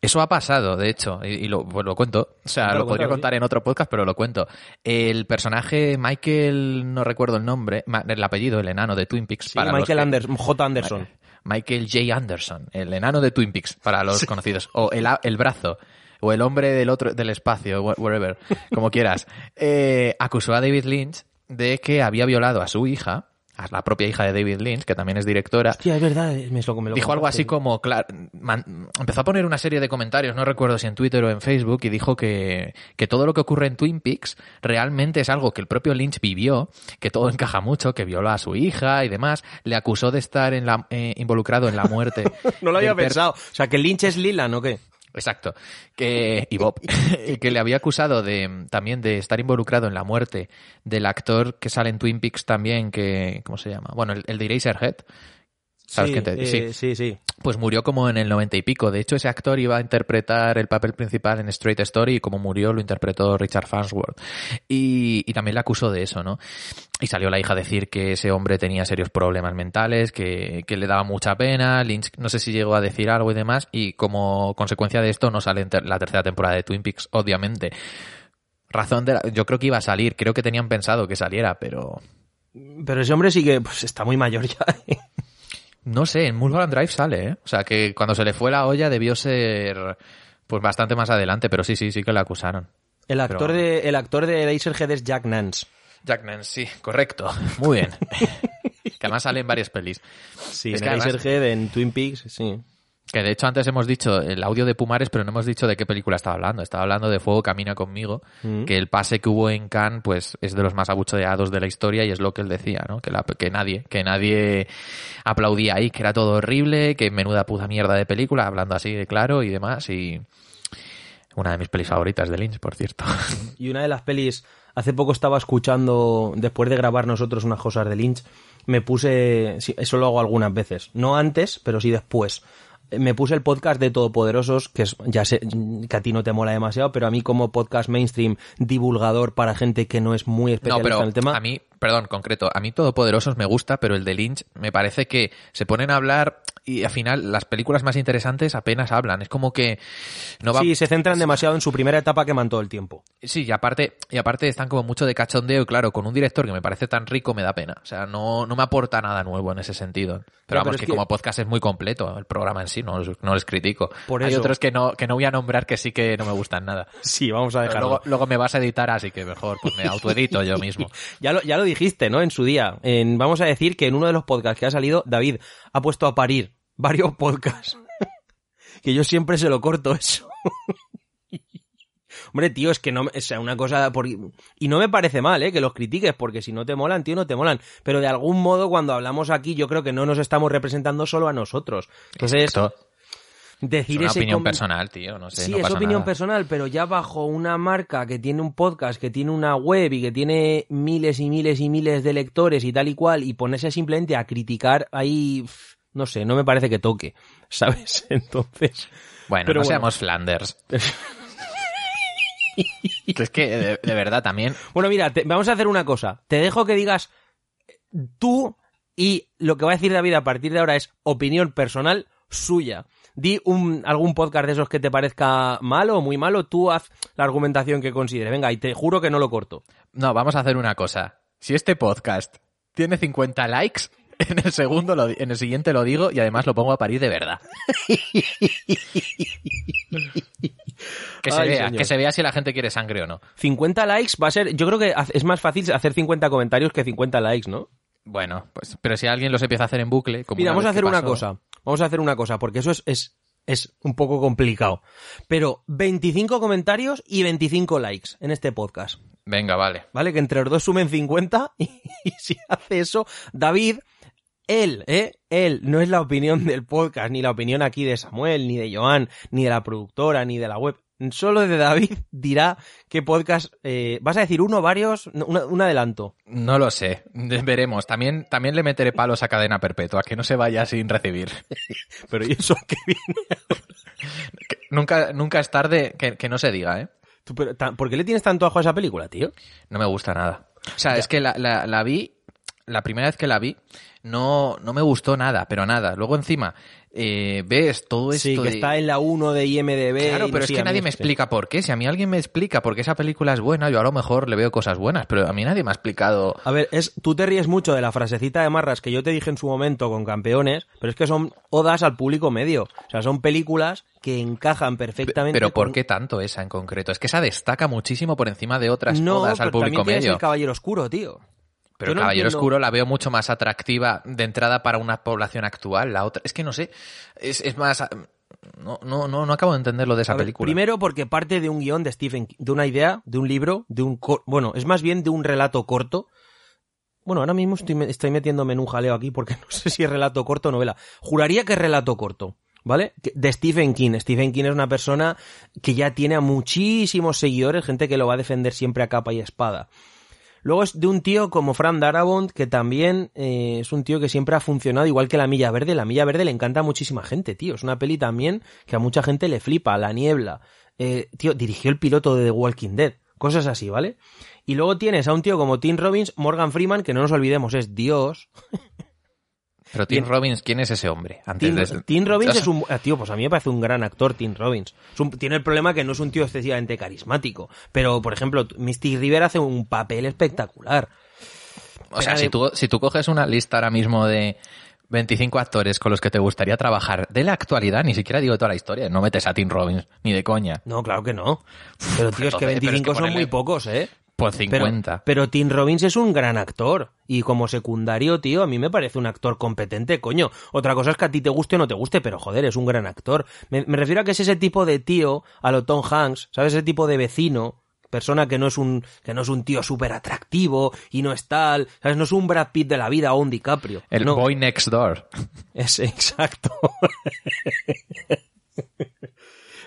Eso ha pasado, de hecho, y, y lo, pues lo cuento. O sea, lo podría contar en otro podcast, pero lo cuento. El personaje Michael, no recuerdo el nombre, el apellido, el enano de Twin Peaks. Sí, para los Michael que- Anderson, J. Anderson. Michael J. Anderson, el enano de Twin Peaks, para los conocidos. O el, el brazo. O el hombre del otro, del espacio, wh- wherever, como quieras. [laughs] Eh, acusó a David Lynch de que había violado a su hija, a la propia hija de David Lynch, que también es directora, Hostia, es verdad, me lo, me lo dijo algo así como, claro, man- empezó a poner una serie de comentarios, no recuerdo si en Twitter o en Facebook, y dijo que, que todo lo que ocurre en Twin Peaks realmente es algo que el propio Lynch vivió, que todo encaja mucho, que violó a su hija y demás, le acusó de estar en la, eh, involucrado en la muerte. [laughs] No lo había pensado. O sea, que Lynch es Lilan, ¿o qué? Exacto. Que, y Bob, [laughs] que le había acusado de también de estar involucrado en la muerte del actor que sale en Twin Peaks también, que, ¿cómo se llama? Bueno, el, el de Eraserhead. ¿Sabes sí, quién te- eh, sí. sí, sí. Pues murió como en el noventa y pico. De hecho, ese actor iba a interpretar el papel principal en Straight Story y como murió lo interpretó Richard Farnsworth. Y, y también le acusó de eso, ¿no? Y salió la hija a decir que ese hombre tenía serios problemas mentales, que, que le daba mucha pena. Lynch no sé si llegó a decir algo y demás. Y como consecuencia de esto no sale la tercera temporada de Twin Peaks, obviamente. Razón de la- yo creo que iba a salir, creo que tenían pensado que saliera, pero Pero ese hombre sí que pues, está muy mayor ya. ¿eh? No sé, en Mulholland Drive sale, ¿eh? O sea, que cuando se le fue la olla debió ser pues bastante más adelante, pero sí, sí, sí que le acusaron. El actor, Pero- de, el actor de Eraserhead es Jack Nance. Jack Nance, sí, correcto. [laughs] Muy bien. [laughs] que además sale en varias pelis. Sí, Es en que además- Eraserhead, en Twin Peaks, sí. Que de hecho antes hemos dicho el audio de Pumares, pero no hemos dicho de qué película estaba hablando. Estaba hablando de Fuego Camina conmigo, Mm. que el pase que hubo en Cannes pues es de los más abucheados de la historia y es lo que él decía, ¿no? Que, la- que nadie, que nadie aplaudía ahí, que era todo horrible, que menuda puta mierda de película, hablando así de claro y demás y una de mis pelis favoritas de Lynch, por cierto. [laughs] Y una de las pelis, hace poco estaba escuchando, después de grabar nosotros unas cosas de Lynch, me puse, eso lo hago algunas veces, no antes, pero sí después. Me puse el podcast de Todopoderosos, que es, ya sé que a ti no te mola demasiado, pero a mí como podcast mainstream divulgador para gente que no es muy No, especialista pero en el tema. a mí, perdón, concreto, a mí Todopoderosos me gusta, pero el de Lynch me parece que se ponen a hablar y al final las películas más interesantes apenas hablan. Es como que no va... Sí, se centran demasiado en su primera etapa que todo el tiempo. Sí, y aparte, y aparte están como mucho de cachondeo y claro, con un director que me parece tan rico me da pena. O sea, no, no me aporta nada nuevo en ese sentido. Pero pero vamos, es que, que- como podcast es muy completo, el programa en sí, no, les- no les critico. Por Hay eso. otros que no, que no voy a nombrar que sí que no me gustan nada. [laughs] Sí, vamos a Pero dejarlo. luego, luego me vas a editar, así que mejor, pues me autoedito yo [laughs] mismo. Ya lo, ya lo dijiste, ¿no? En su día. En- vamos a decir que en uno de los podcasts que ha salido, David ha puesto a parir varios podcasts. que yo siempre se lo corto eso. Hombre, tío, es que no, o sea, una cosa, por- y no me parece mal, ¿eh? Que los critiques, porque si no te molan, tío, no te molan. Pero de algún modo, cuando hablamos aquí, yo creo que no nos estamos representando solo a nosotros. Entonces, Exacto. decir Es una ese opinión com- personal, tío. No sé, Sí, no es pasa opinión nada. personal, pero ya bajo una marca que tiene un podcast, que tiene una web y que tiene miles y miles y miles de lectores y tal y cual, y ponerse simplemente a criticar ahí, no sé, no me parece que toque, [laughs] ¿sabes? Entonces, Bueno, Pero no bueno. seamos Flanders. [laughs] Es que, de, de verdad, también... bueno, mira, te- vamos a hacer una cosa. Te dejo que digas tú y lo que va a decir David a partir de ahora es opinión personal suya. Di un, algún podcast de esos que te parezca malo o muy malo, tú haz la argumentación que considere. Venga, y te juro que no lo corto. No, vamos a hacer una cosa. Si este podcast tiene 50 likes, [laughs] en el segundo, lo en el siguiente lo digo y además lo pongo a parir de verdad. [laughs] que se Ay, vea, señor. que se vea si la gente quiere sangre o no. 50 likes va a ser. Yo creo que es más fácil hacer 50 comentarios que 50 likes, ¿no? Bueno, pues, pero si alguien los empieza a hacer en bucle, como Mira, vamos a hacer una cosa. Vamos a hacer una cosa, porque eso es, es, es un poco complicado. Pero 25 comentarios y 25 likes en este podcast. Venga, vale. ¿Vale? Que entre los dos sumen 50 y, [laughs] y si hace eso, David, él, ¿eh? Él, no es la opinión [laughs] del podcast, ni la opinión aquí de Samuel, ni de Joan, ni de la productora, ni de la web. Solo de David [laughs] dirá qué podcast... eh, ¿Vas a decir uno, varios? Una- un adelanto. No lo sé, [laughs] veremos. También, también le meteré palos a cadena perpetua, que no se vaya sin recibir. Pero ¿y eso qué viene? Que nunca, nunca es tarde que, que no se diga, ¿eh? Tú, pero, ¿Por qué le tienes tanto ajo a esa película, tío? No me gusta nada. O sea, es que la, la, la vi, la primera vez que la vi, no, no me gustó nada, pero nada. Luego encima, eh, ves todo esto Sí, que de- está en la 1 de IMDB. Claro, no pero es que nadie me este. explica por qué. Si a mí alguien me explica por qué esa película es buena, yo a lo mejor le veo cosas buenas, pero a mí nadie me ha explicado. A ver, es, tú te ríes mucho de la frasecita de Marras que yo te dije en su momento con Campeones, pero es que son odas al público medio. O sea, son películas que encajan perfectamente. Pero ¿por con- qué tanto esa en concreto? Es que esa destaca muchísimo por encima de otras No, todas al pero público medio. el Caballero Oscuro, tío. Pero no Caballero entiendo- Oscuro la veo mucho más atractiva de entrada para una población actual. La otra, es que no sé, es, es más, no, no, no, no acabo de entender lo de esa ver, película. primero porque parte de un guion de Stephen King, de una idea, de un libro, de un... cor- Bueno, es más bien de un relato corto. Bueno, ahora mismo estoy, me- estoy metiéndome en un jaleo aquí porque [laughs] no sé si es relato corto o novela. Juraría que es relato corto. ¿Vale? De Stephen King. Stephen King es una persona que ya tiene a muchísimos seguidores, gente que lo va a defender siempre a capa y espada. Luego es de un tío como Fran Darabont, que también eh, es un tío que siempre ha funcionado igual que La Milla Verde. La Milla Verde le encanta a muchísima gente, tío. Es una peli también que a mucha gente le flipa. La Niebla. Eh, tío, dirigió el piloto de The Walking Dead. Cosas así, ¿vale? Y luego tienes a un tío como Tim Robbins, Morgan Freeman, que no nos olvidemos, es Dios. [laughs] Pero Tim. Robbins, ¿quién es ese hombre? Antes Tim, de- Tim Robbins es [laughs] un... ah, Tío, pues a mí me parece un gran actor, Tim Robbins. Un- tiene el problema que no es un tío excesivamente carismático. Pero, por ejemplo, Misty River hace un papel espectacular. O sea, si tú, si tú coges una lista ahora mismo de 25 actores con los que te gustaría trabajar de la actualidad, ni siquiera digo toda la historia, no metes a Tim Robbins, ni de coña. No, claro que no. Pero, tío, es que Entonces, pero es que 25 son muy pocos, ¿eh? Pero, 50. pero Tim Robbins es un gran actor. Y como secundario, tío, a mí me parece un actor competente, coño. Otra cosa es que a ti te guste o no te guste, pero joder, es un gran actor. Me, me refiero a que es ese tipo de tío, a lo Tom Hanks, ¿sabes? Ese tipo de vecino, persona que no es un, que no es un tío súper atractivo y no es tal, ¿sabes? No es un Brad Pitt de la vida o un DiCaprio. El no, boy next door. es [laughs] exacto. [laughs]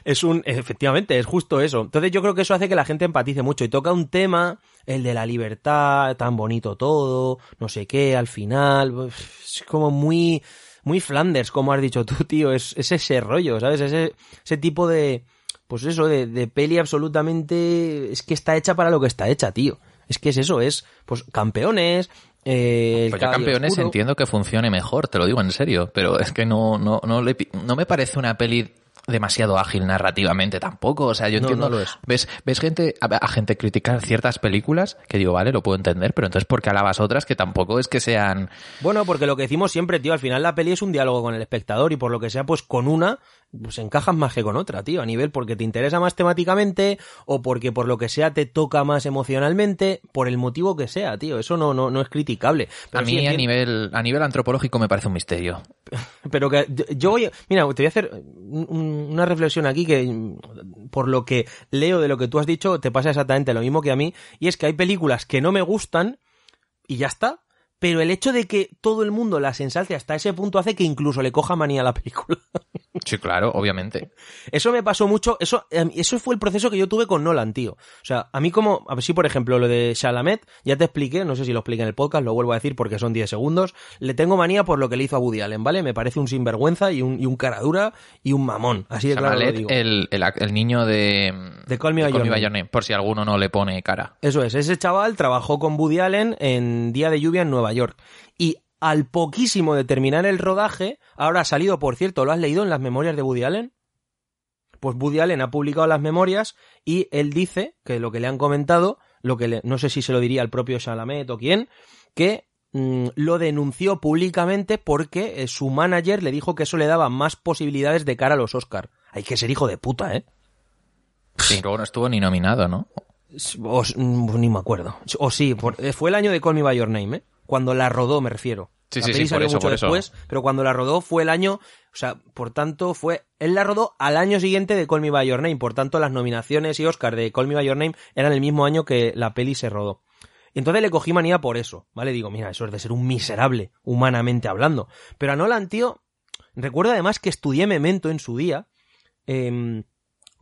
es un, efectivamente, es justo eso. Entonces yo creo que eso hace que la gente empatice mucho y toca un tema, el de la libertad, tan bonito todo, no sé qué, al final, es como muy, muy Flanders, como has dicho tú, tío, es, es ese rollo, ¿sabes? Ese, ese tipo de, pues eso, de, de peli absolutamente, es que está hecha para lo que está hecha, tío. Es que es eso, es, pues, campeones, eh, Pues yo campeones Oscuro. entiendo que funcione mejor, te lo digo en serio, pero es que no, no, no, le no me parece una peli demasiado ágil narrativamente tampoco. O sea, yo No, entiendo. no lo es. Ves, ves gente, a, a gente criticar ciertas películas que digo, vale, lo puedo entender, pero entonces ¿por qué alabas otras que tampoco es que sean. Bueno, porque lo que decimos siempre, tío, al final la peli es un diálogo con el espectador y por lo que sea, pues con una, pues encajas más que con otra, tío, a nivel porque te interesa más temáticamente o porque por lo que sea te toca más emocionalmente, por el motivo que sea, tío, eso no, no, no es criticable. Pero a sí mí a nivel, a nivel antropológico me parece un misterio. [laughs] pero que yo- voy, a- mira, te voy a hacer un- un- una reflexión aquí que por lo que leo de lo que tú has dicho te pasa exactamente lo mismo que a mí y es que hay películas que no me gustan y ya está. Pero el hecho de que todo el mundo las ensalte hasta ese punto hace que incluso le coja manía a la película. [laughs] Sí, claro, obviamente. Eso me pasó mucho, eso, em, eso fue el proceso que yo tuve con Nolan, tío. O sea, a mí como, a ver si por ejemplo lo de Chalamet, ya te expliqué, no sé si lo expliqué en el podcast, lo vuelvo a decir porque son 10 segundos, le tengo manía por lo que le hizo a Woody Allen, ¿vale? Me parece un sinvergüenza y un, y un cara dura y un mamón, así de claro lo digo. el, el, el niño de, De Call Me By Your Name. Name, por si alguno no le pone cara. Eso es, ese chaval trabajó con Woody Allen en Día de Lluvia en Nueva York. Al poquísimo de terminar el rodaje, ahora ha salido, por cierto, ¿lo has leído en las memorias de Woody Allen? Pues Woody Allen ha publicado las memorias y él dice que lo que le han comentado, lo que le- no sé si se lo diría al propio Chalamet o quién, que mm, lo denunció públicamente porque eh, su manager le dijo que eso le daba más posibilidades de cara a los Oscar. Hay que ser hijo de puta, ¿eh? Sí, luego no estuvo ni nominado, ¿no? O, mm, ni me acuerdo. O sí, eh, fue el año de Call Me By Your Name, ¿eh? Cuando la rodó, me refiero. Sí, la sí, peli sí, salió eso, mucho eso. después, pero cuando la rodó fue el año, o sea, por tanto fue, él la rodó al año siguiente de Call Me By Your Name, por tanto las nominaciones y Oscar de Call Me By Your Name eran el mismo año que la peli se rodó. Y entonces le cogí manía por eso, ¿vale? Digo, mira, eso es de ser un miserable, humanamente hablando. Pero a Nolan, tío, recuerdo además que estudié Memento en su día, em,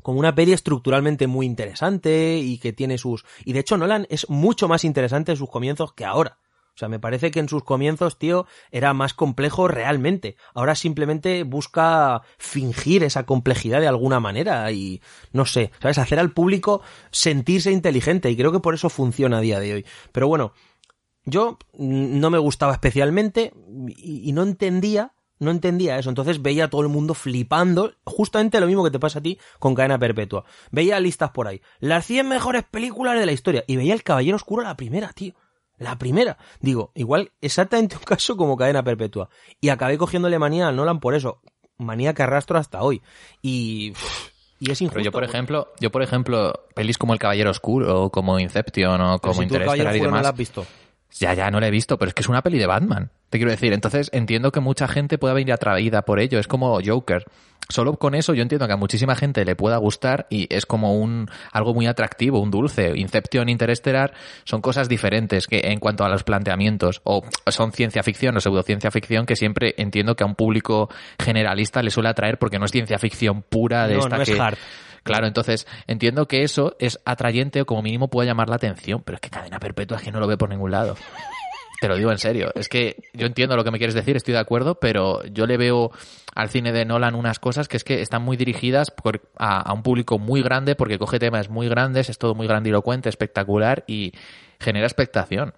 como una peli estructuralmente muy interesante y que tiene sus... Y de hecho Nolan es mucho más interesante en sus comienzos que ahora. O sea, me parece que en sus comienzos, tío, era más complejo realmente. Ahora simplemente busca fingir esa complejidad de alguna manera y, no sé, ¿sabes? Hacer al público sentirse inteligente y creo que por eso funciona a día de hoy. Pero bueno, yo no me gustaba especialmente y, y no entendía, no entendía eso. Entonces veía a todo el mundo flipando, justamente lo mismo que te pasa a ti con Cadena Perpetua. Veía listas por ahí, las 100 mejores películas de la historia y veía El Caballero Oscuro la primera, tío. La primera. Digo, igual exactamente un caso como Cadena Perpetua. Y acabé cogiéndole manía a Nolan por eso. Manía que arrastro hasta hoy. Y... Y es injusto. Pero yo, por ejemplo, yo, por ejemplo, pelis como El Caballero Oscuro, o como Inception, o como si Interestelar y Oscuro no demás. la has visto. Ya, ya, no la he visto, pero es que es una peli de Batman. Te quiero decir, entonces entiendo que mucha gente pueda venir atraída por ello. Es como Joker. Solo con eso yo entiendo que a muchísima gente le pueda gustar y es como un algo muy atractivo, un dulce. Inception, Interestelar son cosas diferentes que en cuanto a los planteamientos o son ciencia ficción o pseudociencia ficción que siempre entiendo que a un público generalista le suele atraer porque no es ciencia ficción pura de No, esta no es que hard. Claro, entonces entiendo que eso es atrayente o como mínimo puede llamar la atención, pero es que cadena perpetua es que no lo ve por ningún lado. Te lo digo en serio. Es que yo entiendo lo que me quieres decir, estoy de acuerdo, pero yo le veo al cine de Nolan unas cosas que es que están muy dirigidas por- a, a un público muy grande porque coge temas muy grandes, es todo muy grandilocuente, espectacular y genera expectación.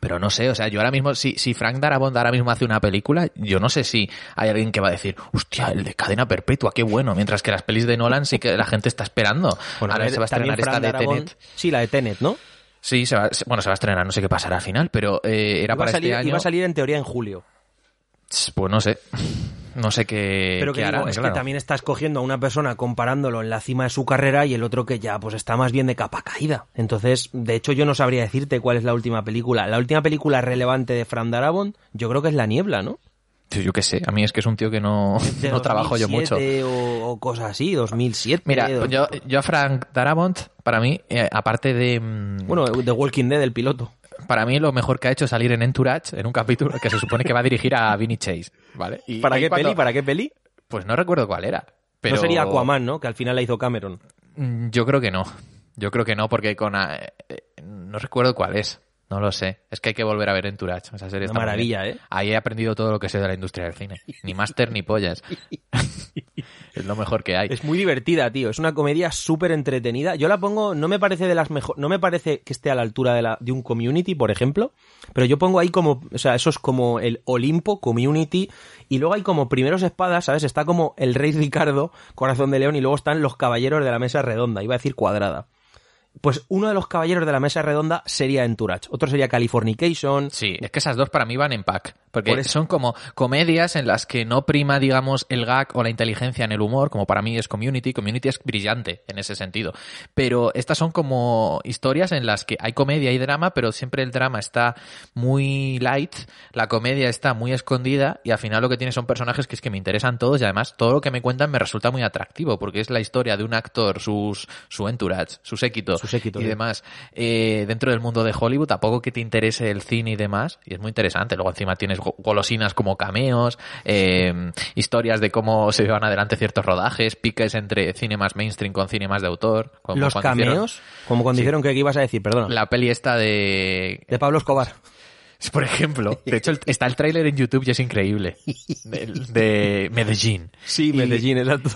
Pero no sé, o sea, yo ahora mismo, si, si Frank Darabont ahora mismo hace una película, yo no sé si hay alguien que va a decir, hostia, el de cadena perpetua, qué bueno, mientras que las pelis de Nolan sí que la gente está esperando. Bueno, ahora a ver, se va a estrenar esta de Tenet. Sí, la de Tenet, ¿no? Sí, se va, bueno, se va a estrenar, no sé qué pasará al final, pero eh, era Iba a, para salir, este año. iba a salir en teoría en julio. Pues no sé. No sé qué, Pero que qué digo, es claro. que también estás cogiendo a una persona comparándolo en la cima de su carrera y el otro que ya pues está más bien de capa caída. Entonces, de hecho, yo no sabría decirte cuál es la última película. La última película relevante de Fran Darabont, yo creo que es La Niebla, ¿no? Yo qué sé, a mí es que es un tío que no, [laughs] no trabajo yo mucho. 2007 O, o cosas así, 2007. Mira, yo, yo a Frank Darabont, para mí, eh, aparte de... mm, Bueno, The Walking Dead, el piloto. para mí lo mejor que ha hecho es salir en Entourage, en un capítulo que se supone que va a dirigir a Vinny Chase, ¿vale? Y ¿Para qué cuando- peli? ¿Para qué peli? Pues no recuerdo cuál era. Pero... No sería Aquaman, ¿no? Que al final la hizo Cameron. Mm, Yo creo que no. Yo creo que no, porque con... eh, eh, no recuerdo cuál es. No lo sé. Es que hay que volver a ver Entourage. Esa serie Una maravilla. ¿eh? Ahí he aprendido todo lo que sé de la industria del cine. Ni máster ni pollas. [laughs] es lo mejor que hay. Es muy divertida, tío. Es una comedia súper entretenida. Yo la pongo, no me parece de las mejores, no me parece que esté a la altura de, la, de un community, por ejemplo, pero yo pongo ahí como, o sea, eso es como el Olimpo, community, y luego hay como primeros espadas, ¿sabes? Está como el Rey Ricardo, Corazón de León, y luego están los caballeros de la mesa redonda, iba a decir cuadrada. Pues uno de los caballeros de la mesa redonda sería Entourage, otro sería Californication, Sí, es que esas dos para mí van en pack. Porque Por son como comedias en las que no prima, digamos, el gag o la inteligencia en el humor, como para mí es Community. Community es brillante en ese sentido. Pero estas son como historias en las que hay comedia y drama, pero siempre el drama está muy light, la comedia está muy escondida y al final lo que tiene son personajes que es que me interesan todos y además todo lo que me cuentan me resulta muy atractivo porque es la historia de un actor, sus, su entourage, su séquito, Séquito, y sí. demás eh, dentro del mundo de Hollywood, a poco que te interese el cine y demás, y es muy interesante. Luego encima tienes go- golosinas como cameos, eh, historias de cómo se llevan adelante ciertos rodajes, piques entre cine más mainstream con cine más de autor. como Los hicieron cameos, como cuando Sí. dijeron que ¿qué ibas a decir, perdona. La peli esta de... De Pablo Escobar. [laughs] Por ejemplo, de hecho está el tráiler en YouTube y es increíble. De, de Medellín. Sí, Y Medellín, exacto.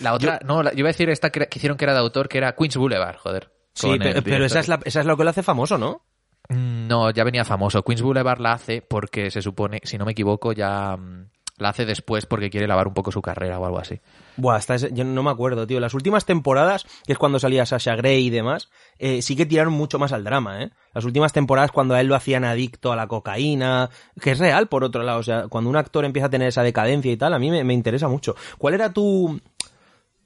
La otra, no, la- yo iba a decir esta que, que hicieron que era de autor, que era Queens Boulevard, joder. Sí, pero, esa, es la, esa es lo que lo hace famoso, ¿no? Mm, No, ya venía famoso. Queens Boulevard la hace porque se supone, si no me equivoco, ya mm, la hace después porque quiere lavar un poco su carrera o algo así. Buah, hasta ese- yo no me acuerdo, tío. Las últimas temporadas, que es cuando salía Sasha Grey y demás, eh, sí que tiraron mucho más al drama, ¿eh? Las últimas temporadas cuando a él lo hacían adicto a la cocaína, que es real por otro lado, o sea, cuando un actor empieza a tener esa decadencia y tal, a mí me, me interesa mucho. ¿Cuál era tu,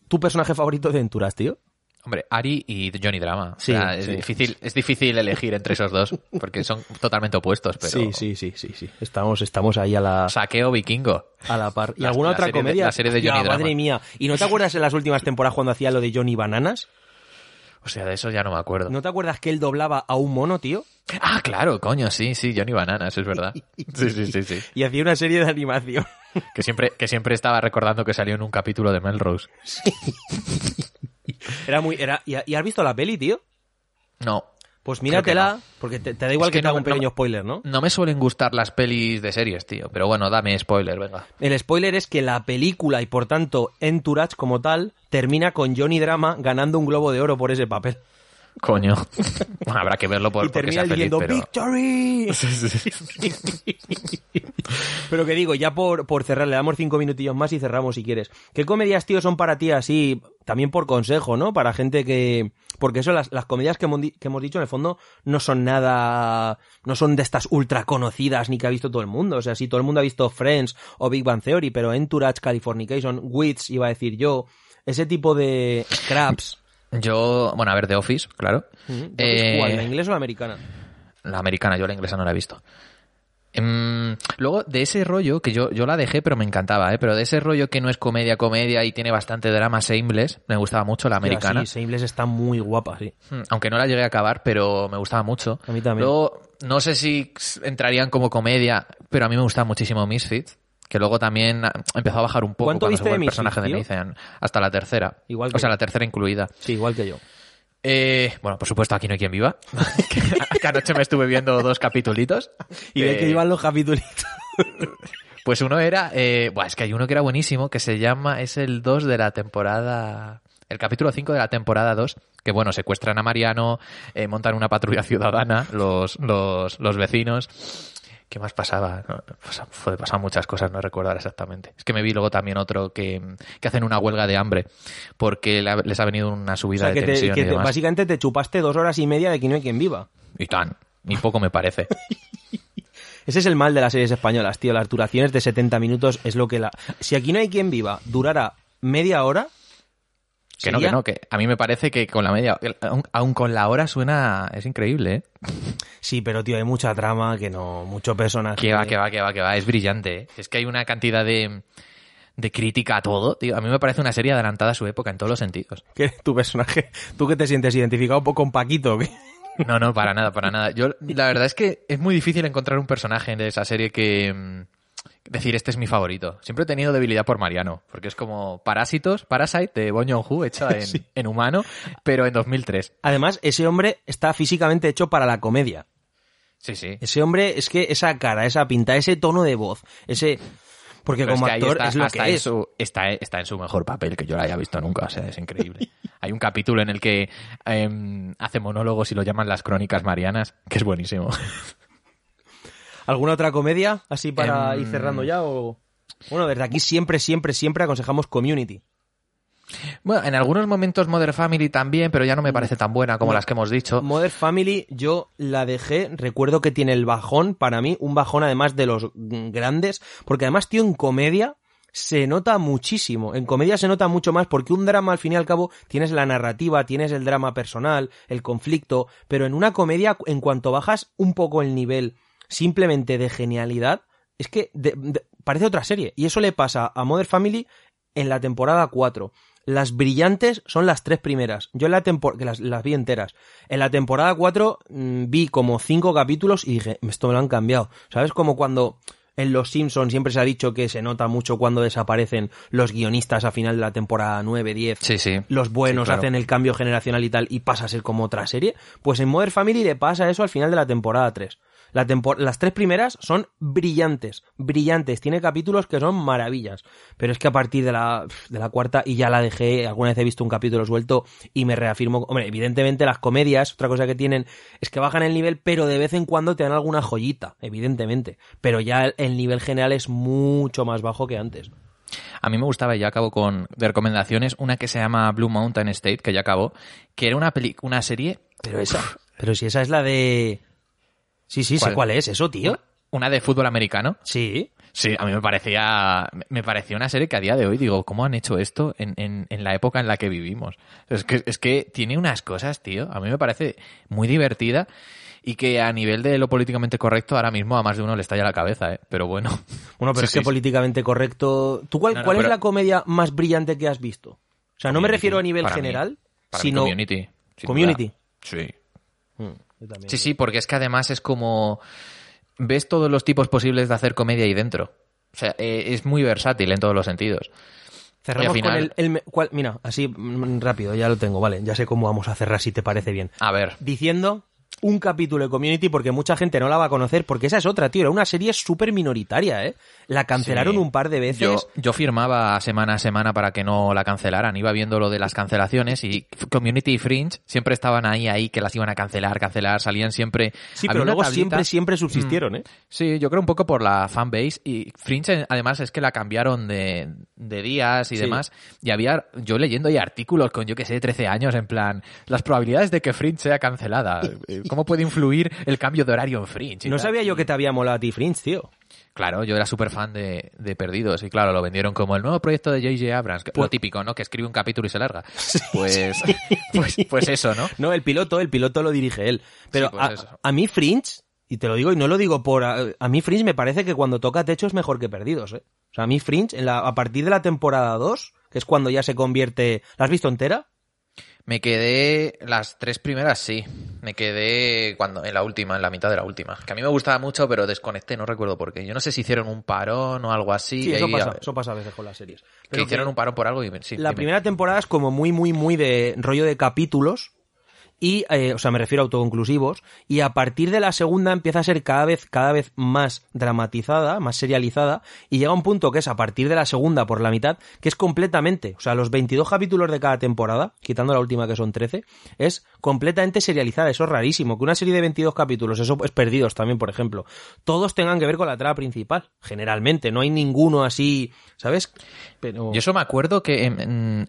tu personaje favorito de Venturas, tío? Hombre, Ari y Johnny Drama. O Sí, sea, es, sí. difícil, es difícil elegir entre esos dos porque son totalmente opuestos, pero... Sí, sí, sí, sí, sí. Estamos, estamos ahí a la, Saqueo vikingo. a la par. ¿Y La- alguna la otra de- comedia? la serie de Johnny Drama. madre mía. ¿Y no te acuerdas en las últimas temporadas cuando hacía lo de Johnny Bananas? O sea, de eso ya no me acuerdo. ¿No te acuerdas que él doblaba a un mono, tío? Ah, claro, coño, sí, sí, Johnny Bananas, es verdad. [laughs] Sí, sí, sí, sí. Y hacía una serie de animación. Que siempre, que siempre estaba recordando que salió en un capítulo de Melrose. Era muy. Era, ¿y, y has visto la peli, tío? No. Pues míratela, que porque te, te da igual Es que, que te haga un pequeño no- spoiler, ¿no? No me suelen gustar las pelis de series, tío. Pero bueno, dame spoiler, venga. El spoiler es que la película y por tanto Entourage como tal termina con Johnny Drama ganando un globo de oro por ese papel. Coño. [laughs] Bueno, habrá que verlo por, y porque sea feliz, pero... ¡Victory! [laughs] [laughs] Pero que digo, ya por, por cerrar, le damos cinco minutillos más y cerramos si quieres. ¿Qué comedias, tío, son para ti así, también por consejo, ¿no? Para gente que... Porque eso, las, las comedias que hemos, que hemos dicho, en el fondo, no son nada... No son de estas ultra conocidas ni que ha visto todo el mundo. O sea, sí, todo el mundo ha visto Friends o Big Bang Theory, pero Entourage, Californication, Wits, iba a decir yo, ese tipo de scraps. Yo, bueno, a ver, The Office, claro. Eh, ¿Cuál, la inglesa o la americana? La americana, yo la inglesa no la he visto. Em, luego, de ese rollo, que yo, yo la dejé, pero me encantaba, ¿eh? Pero de ese rollo que no es comedia, comedia y tiene bastante drama, Shameless, me gustaba mucho la americana. Sí, está muy guapa, sí. Mm, Aunque no la llegué a acabar, pero me gustaba mucho. A mí también. Luego, no sé si entrarían como comedia, pero a mí me gustaba muchísimo Misfits, que luego también empezó a bajar un poco ¿Cuánto cuando viste se fue de el personaje de Nathan, hasta la tercera. Igual que o sea, yo. la tercera incluida. Sí, igual que yo. Eh, bueno, por supuesto, aquí no hay quien viva. [laughs] que, anoche me estuve viendo dos capitulitos. ¿Y de Eh, qué iban los capítulos? Pues uno era, eh, buah, es que hay uno que era buenísimo, que se llama, es el 2 de la temporada, el capítulo 5 de la temporada 2, que bueno, secuestran a Mariano, eh, montan una patrulla ciudadana, los, los, los vecinos. ¿Qué más pasaba? No, fue- pasaban muchas cosas, no recuerdo ahora exactamente. Es que me vi luego también otro que, que hacen una huelga de hambre, porque les ha venido una O subida sea, de que, te- tensión que y te- demás. básicamente te chupaste dos horas y media de que no hay quien viva. Y tan, ni poco me parece. [laughs] Ese es el mal de las series españolas, tío. Las duraciones de 70 minutos es lo que la... Si aquí no hay quien viva durara media hora... Que no, que no, que a mí me parece que con la media, aun, aun con la hora suena, es increíble, ¿eh? Sí, pero tío, hay mucha trama que no... Mucho personaje. Que va, que va, que va, que va, es brillante, ¿eh? Es que hay una cantidad de, de crítica a todo, tío. A mí me parece una serie adelantada a su época en todos los sentidos. [laughs] Que tu personaje... ¿Tú que te sientes identificado un poco con Paquito? qué? No, no, para nada, para nada. Yo, la verdad es que es muy difícil encontrar un personaje de esa serie que... Decir, este es mi favorito. Siempre he tenido debilidad por Mariano, porque es como Parásitos, Parasite de Bong Joon-ho, hecha [laughs] en, Sí. en humano, pero en 2003. Además, ese hombre está físicamente hecho para la comedia. Sí, sí. Ese hombre, es que esa cara, esa pinta, ese tono de voz, ese... Porque Pero como es que actor está, es lo que es. Su, está, está en su mejor papel que yo la haya visto nunca, o sea, es increíble. [laughs] Hay un capítulo en el que em, hace monólogos y lo llaman las crónicas marianas, que es buenísimo. [laughs] ¿Alguna otra comedia así para Em, ir cerrando ya o...? Bueno, desde aquí siempre, siempre, siempre aconsejamos Community. Bueno, en algunos momentos Mother Family también, pero ya no me parece tan buena como las que hemos dicho. Modern Family yo la dejé, recuerdo que tiene el bajón, para mí, un bajón además de los mm, grandes, porque además, tío, en comedia se nota muchísimo. En comedia se nota mucho más porque un drama al fin y al cabo tienes la narrativa, tienes el drama personal, el conflicto, pero en una comedia en cuanto bajas un poco el nivel simplemente de genialidad, es que de- de- parece otra serie. Y eso le pasa a Modern Family en la temporada 4. Las brillantes son las tres primeras. Yo en la temporada, que las, las vi enteras. En la temporada 4 mm, vi como cinco capítulos y dije, esto me lo han cambiado. ¿Sabes? Como cuando En Los Simpsons siempre se ha dicho que se nota mucho cuando desaparecen los guionistas a final de la temporada 9, 10. Sí, sí. Los buenos Sí, claro. hacen el cambio generacional y tal y pasa a ser como otra serie. Pues en Modern Family le pasa eso al final de la temporada 3. La las tres primeras son brillantes, brillantes. Tiene capítulos que son maravillas. Pero es que a partir de la, de la cuarta, y ya la dejé, alguna vez he visto un capítulo suelto y me reafirmo. Hombre, evidentemente las comedias, otra cosa que tienen es que bajan el nivel, pero de vez en cuando te dan alguna joyita, evidentemente. Pero ya el, el nivel general es mucho más bajo que antes. A mí me gustaba, y ya acabo con de recomendaciones, una que se llama Blue Mountain State, que ya acabó, que era una, peli una serie... Pero esa, pero si esa es la de. Sí, sí, sé ¿Cuál? cuál es, eso, tío. Una de fútbol americano. Sí. Sí, a mí me parecía, me parecía una serie que a día de hoy digo, ¿cómo han hecho esto en, en, en la época en la que vivimos? Es que, es que tiene unas cosas, tío, a mí me parece muy divertida y que a nivel de lo políticamente correcto ahora mismo a más de uno le estalla la cabeza, ¿eh? Pero bueno. [laughs] Bueno, pero Sí, es que sí. políticamente correcto. ¿Tú cuál, No, no, cuál es la comedia más brillante que has visto? O sea, no me refiero a nivel general, mí sino. Community. Community. duda. Sí. Mm, yo también. Sí, sí, porque es que además es como... Ves todos los tipos posibles de hacer comedia ahí dentro. O sea, eh, es muy versátil en todos los sentidos. Cerramos final- con el. cuál- mira, así mm, rápido, ya lo tengo, vale. Ya sé cómo vamos a cerrar si te parece bien. A ver, Diciendo un capítulo de Community porque mucha gente no la va a conocer, porque esa es otra, tío. Era una serie súper minoritaria, ¿eh? La cancelaron Sí. un par de veces. Yo, yo firmaba semana a semana para que no la cancelaran. Iba viendo lo de las cancelaciones y Community y Fringe siempre estaban ahí, ahí, que las iban a cancelar, cancelar. Salían siempre. Sí, Había pero luego tablita- siempre, siempre subsistieron, ¿eh? Sí, yo creo un poco por la fanbase. Y Fringe, eh, además, es que la cambiaron de, de días y Sí. demás. Y había, yo leyendo ahí artículos con, yo que sé, 13 años, en plan, las probabilidades de que Fringe sea cancelada. ¿Cómo puede influir el cambio de horario en Fringe? No tal? sabía yo que te había molado a ti Fringe, tío. Claro, yo era súper fan de, de Perdidos y claro, lo vendieron como el nuevo proyecto de J.J. Abrams, que- Pues- lo típico, ¿no? Que escribe un capítulo y se larga. [laughs] Pues, pues, pues eso, ¿no? No, el piloto, el piloto lo dirige él. Pero Sí, pues a, mí Fringe, y te lo digo y no lo digo por... A, a mí Fringe me parece que cuando toca techo es mejor que Perdidos, ¿eh? O sea, a mí Fringe, en la, a partir de la temporada 2, que es cuando ya se convierte... ¿La has visto entera? Me quedé las tres primeras, sí. Me quedé cuando en la última, en la mitad de la última. Que a mí me gustaba mucho, pero desconecté, no recuerdo por qué. Yo no sé si hicieron un parón o algo así. Sí, eso ahí, pasa, eso pasa a veces con las series. que Pero hicieron que un parón por algo y sí, la dime. primera temporada es como muy, muy, muy de rollo de capítulos. Y, eh, o sea, me refiero a autoconclusivos. Y a partir de la segunda empieza a ser cada vez, cada vez más dramatizada, más serializada. Y llega un punto que es a partir de la segunda por la mitad, que es completamente, o sea, los 22 capítulos de cada temporada, quitando la última que son 13, es completamente serializada. Eso es rarísimo. Que una serie de 22 capítulos, eso es perdidos también, por ejemplo, todos tengan que ver con la trama principal. Generalmente, no hay ninguno así, ¿sabes? Pero... Yo eso me acuerdo que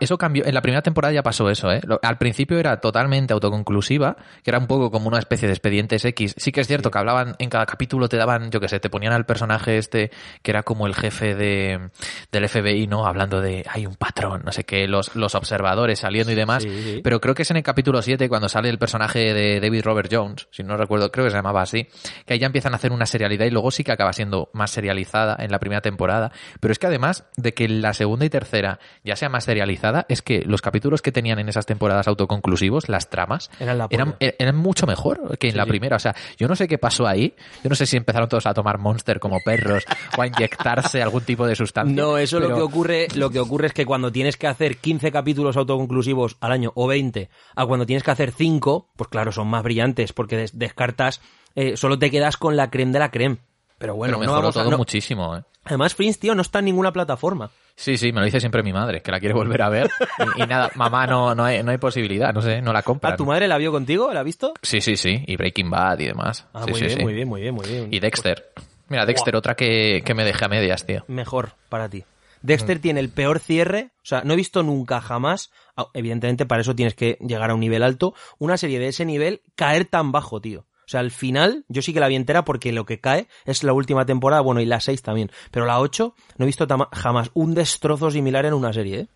eso cambió. En la primera temporada ya pasó eso, ¿eh? Al principio era totalmente autoconclusiva, que era un poco como una especie de expedientes X. Sí que es cierto que hablaban, en cada capítulo te daban, yo que sé, te ponían al personaje este, que era como el jefe de, del FBI, ¿no? Hablando de, hay un patrón, no sé qué, los, los observadores saliendo y demás. Sí, sí. Pero creo que es en el capítulo 7 cuando sale el personaje de David Robert Jones, si no recuerdo, creo que se llamaba así, que ahí ya empiezan a hacer una serialidad y luego sí que acaba siendo más serializada en la primera temporada. Pero es que además de que la segunda y tercera ya sea más serializada, es que los capítulos que tenían en esas temporadas autoconclusivos, las tramas, Eran la eran, mucho mejor que en Sí, la sí. primera. O sea, yo no sé qué pasó ahí. Yo no sé si empezaron todos a tomar Monster como perros o a inyectarse algún tipo de sustancia. No, eso lo que ocurre, lo que ocurre es que cuando tienes que hacer 15 capítulos autoconclusivos al año o 20, a cuando tienes que hacer 5, pues claro, son más brillantes porque des- descartas, eh, solo te quedas con la creme de la creme. Pero bueno, pero no mejoró vamos a- todo no- muchísimo, ¿eh? Además, Prince, tío, no está en ninguna plataforma. Sí, sí, me lo dice siempre mi madre, que la quiere volver a ver. [laughs] Y, y nada, mamá, no, no, hay, no hay posibilidad, no sé, no la compra. Ah, ¿tu madre la vio contigo? ¿La ha visto? Sí, sí, sí, y Breaking Bad y demás. Ah, Sí, muy sí, bien, sí. muy bien, muy bien, muy bien. Y Dexter. Mira, Dexter, otra que, que me dejé a medias, tío. Mejor para ti. Mm. Dexter tiene el peor cierre, o sea, no he visto nunca jamás, evidentemente para eso tienes que llegar a un nivel alto, una serie de ese nivel caer tan bajo, tío. O sea, al final, yo sí que la vi entera porque lo que cae es la última temporada, bueno, y la 6 también. Pero la 8 no he visto jamás un destrozo similar en una serie, ¿eh?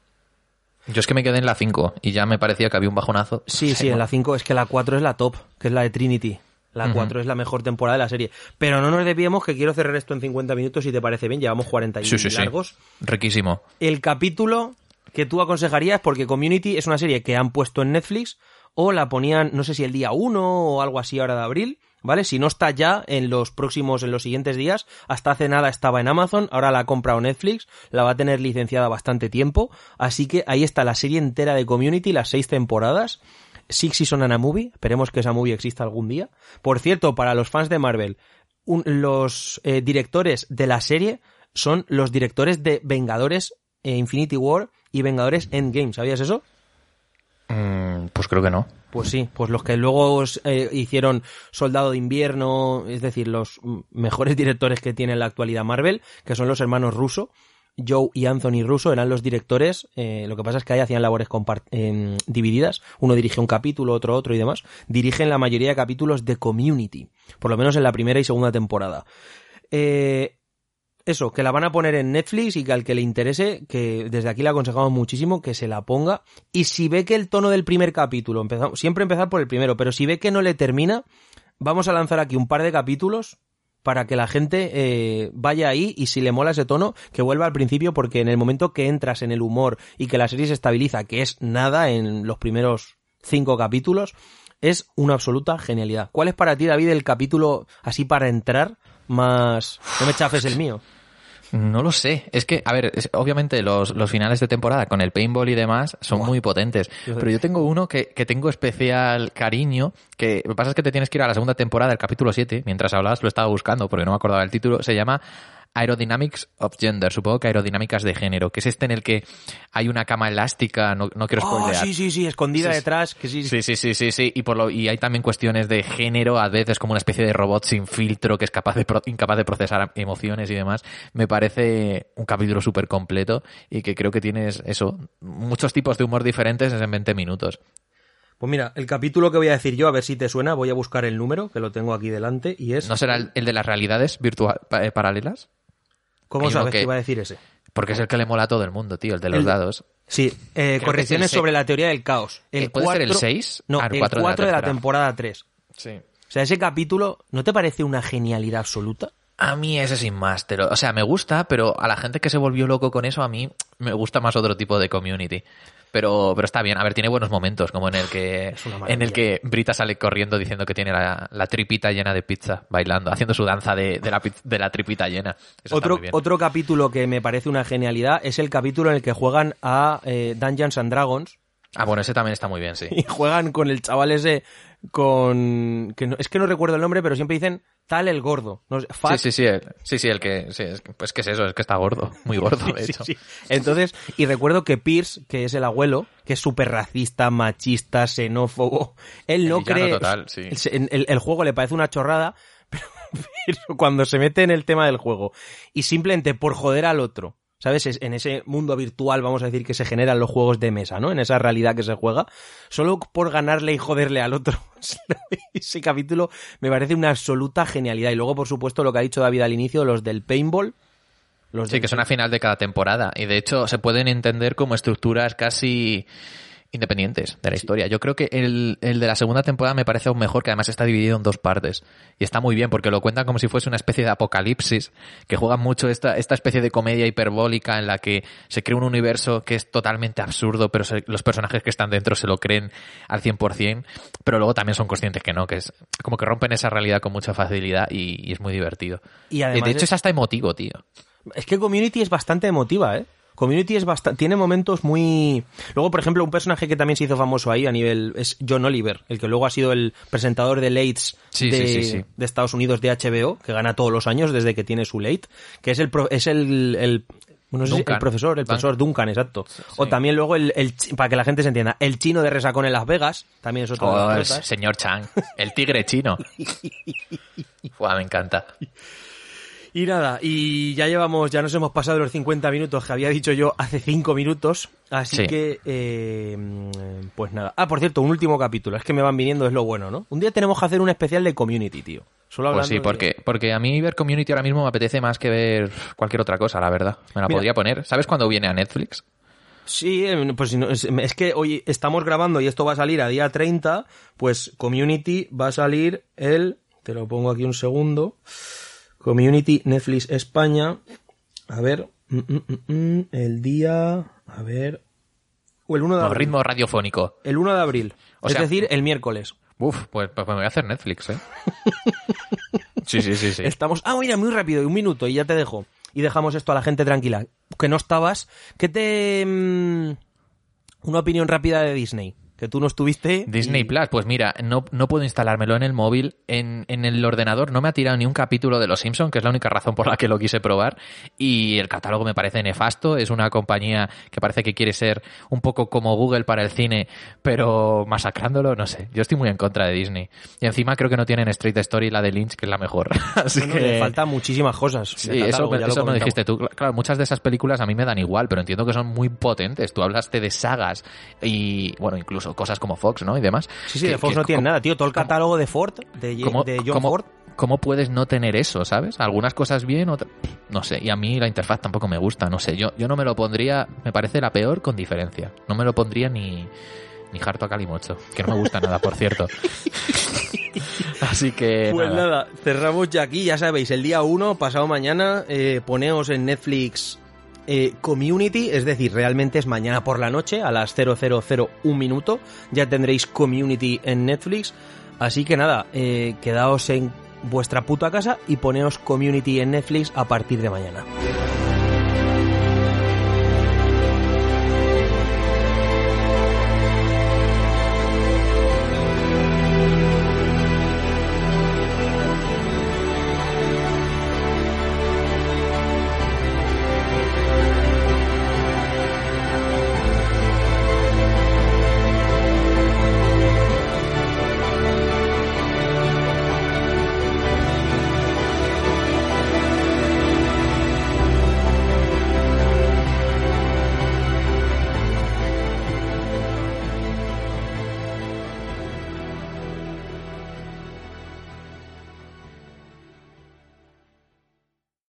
Yo es que me quedé en la 5 y ya me parecía que había un bajonazo. Sí, sí, en la 5 es que la 4 es la top, que es la de Trinity. La 4 es la mejor temporada de la serie. Pero no nos desviemos que quiero cerrar esto en 50 minutos si te parece bien. Llevamos 40 y Sí, sí, sí. largos. Riquísimo. el capítulo que tú aconsejarías, porque Community es una serie que han puesto en Netflix, o la ponían, no sé si el día 1 o algo así ahora de abril, ¿vale? Si no está ya en los próximos, en los siguientes días, hasta hace nada estaba en Amazon, ahora la ha comprado Netflix, la va a tener licenciada bastante tiempo, así que ahí está la serie entera de Community, las seis temporadas. Six Season and a Movie, esperemos que esa movie exista algún día. Por cierto, para los fans de Marvel, los eh, directores de la serie son los directores de Vengadores eh, Infinity War y Vengadores Endgame, ¿sabías eso? Mm, pues creo que no. Pues sí, pues los que luego eh, hicieron Soldado de Invierno, es decir, los mejores [laughs] directores que tiene en la actualidad Marvel, que son los hermanos Russo, Joe y Anthony Russo eran los directores, eh, lo que pasa es que ahí hacían labores divididas, uno dirige un capítulo, otro otro y demás, dirigen la mayoría de capítulos de Community, por lo menos en la primera y segunda temporada. Eh, eso, que la van a poner en Netflix y que al que le interese, que desde aquí le aconsejamos muchísimo que se la ponga. Y si ve que el tono del primer capítulo, empezamos, siempre empezar por el primero, pero si ve que no le termina, vamos a lanzar aquí un par de capítulos para que la gente eh, vaya ahí y si le mola ese tono, que vuelva al principio, porque en el momento que entras en el humor y que la serie se estabiliza, que es nada en los primeros cinco capítulos, es una absoluta genialidad. ¿Cuál es para ti, David, el capítulo así para entrar más... No me chafes el mío. No lo sé. Es que, a ver, es- obviamente los, los finales de temporada con el paintball y demás son muy potentes. Pero yo tengo uno que, que tengo especial cariño, que lo que pasa es que te tienes que ir a la segunda temporada, el capítulo 7. Mientras hablabas lo estaba buscando porque no me acordaba el título. Se llama Aerodynamics of Gender, supongo que aerodinámicas de género, que es este en el que hay una cama elástica, no, no quiero Oh, spoilear. sí, sí, sí, escondida Sí, detrás. Que sí, Sí, sí, sí, sí, sí. Y, por lo, y hay también cuestiones de género, a veces como una especie de robot sin filtro que es capaz de pro- incapaz de procesar emociones y demás. Me parece un capítulo súper completo y que creo que tienes eso, muchos tipos de humor diferentes en 20 minutos. Pues mira, el capítulo que voy a decir yo, a ver si te suena, voy a buscar el número, que lo tengo aquí delante, y es... ¿No será el, el de las realidades virtual, eh, paralelas? ¿Cómo sabes que... que- iba a decir ese? Porque es el que le mola a todo el mundo, tío, el de los El- dados. Sí, eh, correcciones el sobre la teoría del caos. El Eh, ¿puede ser el cuatro- 6? No, Ah, el el cuatro 4 de de la la, tercera. temporada 3. Sí. O sea, ese capítulo, ¿no te parece una genialidad absoluta? A mí ese sin más, te lo- o sea, me gusta, pero a la gente que se volvió loco con eso, a mí me gusta más otro tipo de community. Pero, pero está bien, a ver, tiene buenos momentos, como en el que, en el que Brita sale corriendo diciendo que tiene la, la tripita llena de pizza, bailando, haciendo su danza de, de la, de la tripita llena. Eso Otro, otro capítulo que me parece una genialidad es el capítulo en el que juegan a eh, Dungeons and Dragons Ah, bueno, ese también está muy bien, sí. [laughs] y juegan con el chaval ese con que no- es que no recuerdo el nombre pero siempre dicen tal el gordo no sé, Sí, Fat- sí, sí, el, sí, sí, el que, sí, es pues que es eso, es que está gordo, muy [laughs] gordo, de hecho. sí. entonces y recuerdo que Pierce que es el abuelo que es súper racista machista xenófobo él no El cree total, sí. el, el- el juego le parece una chorrada [laughs] pero, pero cuando se mete en el tema del juego y simplemente por joder al otro ¿Sabes? Es- En ese mundo virtual, vamos a decir, que se generan los juegos de mesa, ¿no? En esa realidad que se juega, solo por ganarle y joderle al otro. [laughs] ese capítulo me parece una absoluta genialidad. Y luego, por supuesto, lo que ha dicho David al inicio, los del paintball. Los Sí, del- que es una final de cada temporada. Y de hecho se pueden entender como estructuras casi independientes de la historia. Yo creo que el, el de la segunda temporada me parece aún mejor, que además está dividido en dos partes. Y está muy bien, porque lo cuentan como si fuese una especie de apocalipsis, que juegan mucho esta, esta especie de comedia hiperbólica en la que se crea un universo que es totalmente absurdo, pero se- los personajes que están dentro se lo creen al 100%, pero luego también son conscientes que no, que es como que rompen esa realidad con mucha facilidad y, y es muy divertido. Y además de hecho es- es hasta emotivo, tío. Es que Community es bastante emotiva, ¿eh? Community es bastante, tiene momentos muy... Luego, por ejemplo, un personaje que también se hizo famoso ahí a nivel... es John Oliver, el que luego ha sido el presentador de Lates Sí, de, sí, sí, sí. de Estados Unidos de HBO, que gana todos los años desde que tiene su Late, que es el... pro- es el, el no sé si- el profesor, el profesor Duncan, exacto. O también luego el, el para que la gente se entienda, el chino de Resacón en Las Vegas, también es otro de Oh, las señor Chang, el tigre chino. [laughs] Fua, me encanta. Y nada, y ya llevamos, ya nos hemos pasado los 50 minutos que había dicho yo hace 5 minutos, así Sí. que, eh, pues nada. Ah, por cierto, un último capítulo, es que me van viniendo, es lo bueno, ¿no? Un día tenemos que hacer un especial de Community, tío. Solo hablando Pues sí, de- porque, porque a mí ver Community ahora mismo me apetece más que ver cualquier otra cosa, la verdad. Me la Mira. podría poner. ¿Sabes cuándo viene a Netflix? Sí, eh, pues es que hoy estamos grabando y esto va a salir a día 30, pues Community va a salir el... Te lo pongo aquí un segundo. Community Netflix España. A ver. mm, mm, mm, el día... A ver... O el 1 de No, abril. ritmo radiofónico. El 1 de abril. O es sea- decir, el miércoles. Uf, pues, pues me voy a hacer Netflix, ¿eh? [laughs] sí, sí, sí, sí. Estamos. Ah, mira, muy rápido, un minuto y ya te dejo. Y dejamos esto a la gente tranquila. Que no estabas. ¿Qué te. una opinión rápida de Disney? Que tú no estuviste. Disney y- Plus, pues mira, no, no puedo instalármelo en el móvil, en, en el ordenador no me ha tirado ni un capítulo de Los Simpson, que es la única razón por la que lo quise probar, y el catálogo me parece nefasto, es una compañía que parece que quiere ser un poco como Google para el cine, pero masacrándolo, no sé, yo estoy muy en contra de Disney. Y encima creo que no tienen Straight Story, la de Lynch, que es la mejor. [laughs] Así Bueno, que... le faltan muchísimas cosas. Sí, eso, me- eso me dijiste tú. Claro, muchas de esas películas a mí me dan igual, pero entiendo que son muy potentes. Tú hablaste de sagas y, bueno, incluso cosas como Fox, ¿no? Y demás. Sí, sí, Que- de Fox que- no tiene ¿cómo- nada, tío. Todo el catálogo de Ford, de, Ye- ¿Cómo, de John cómo- Ford. cómo puedes no tener eso, sabes? Algunas cosas bien, otras... No sé, y a mí la interfaz tampoco me gusta, no sé. Yo, yo no me lo pondría, me parece la peor con diferencia. No me lo pondría ni, ni harto a calimocho, que no me gusta nada, por cierto. [laughs] Así que... Pues nada. nada, cerramos ya aquí, ya sabéis, el día 1, pasado mañana, eh, poneos en Netflix eh, Community, es decir, realmente es mañana por la noche, a las 0001 minuto, ya tendréis Community en Netflix, así que nada, eh, quedaos en vuestra puta casa y poneos Community en Netflix a partir de mañana.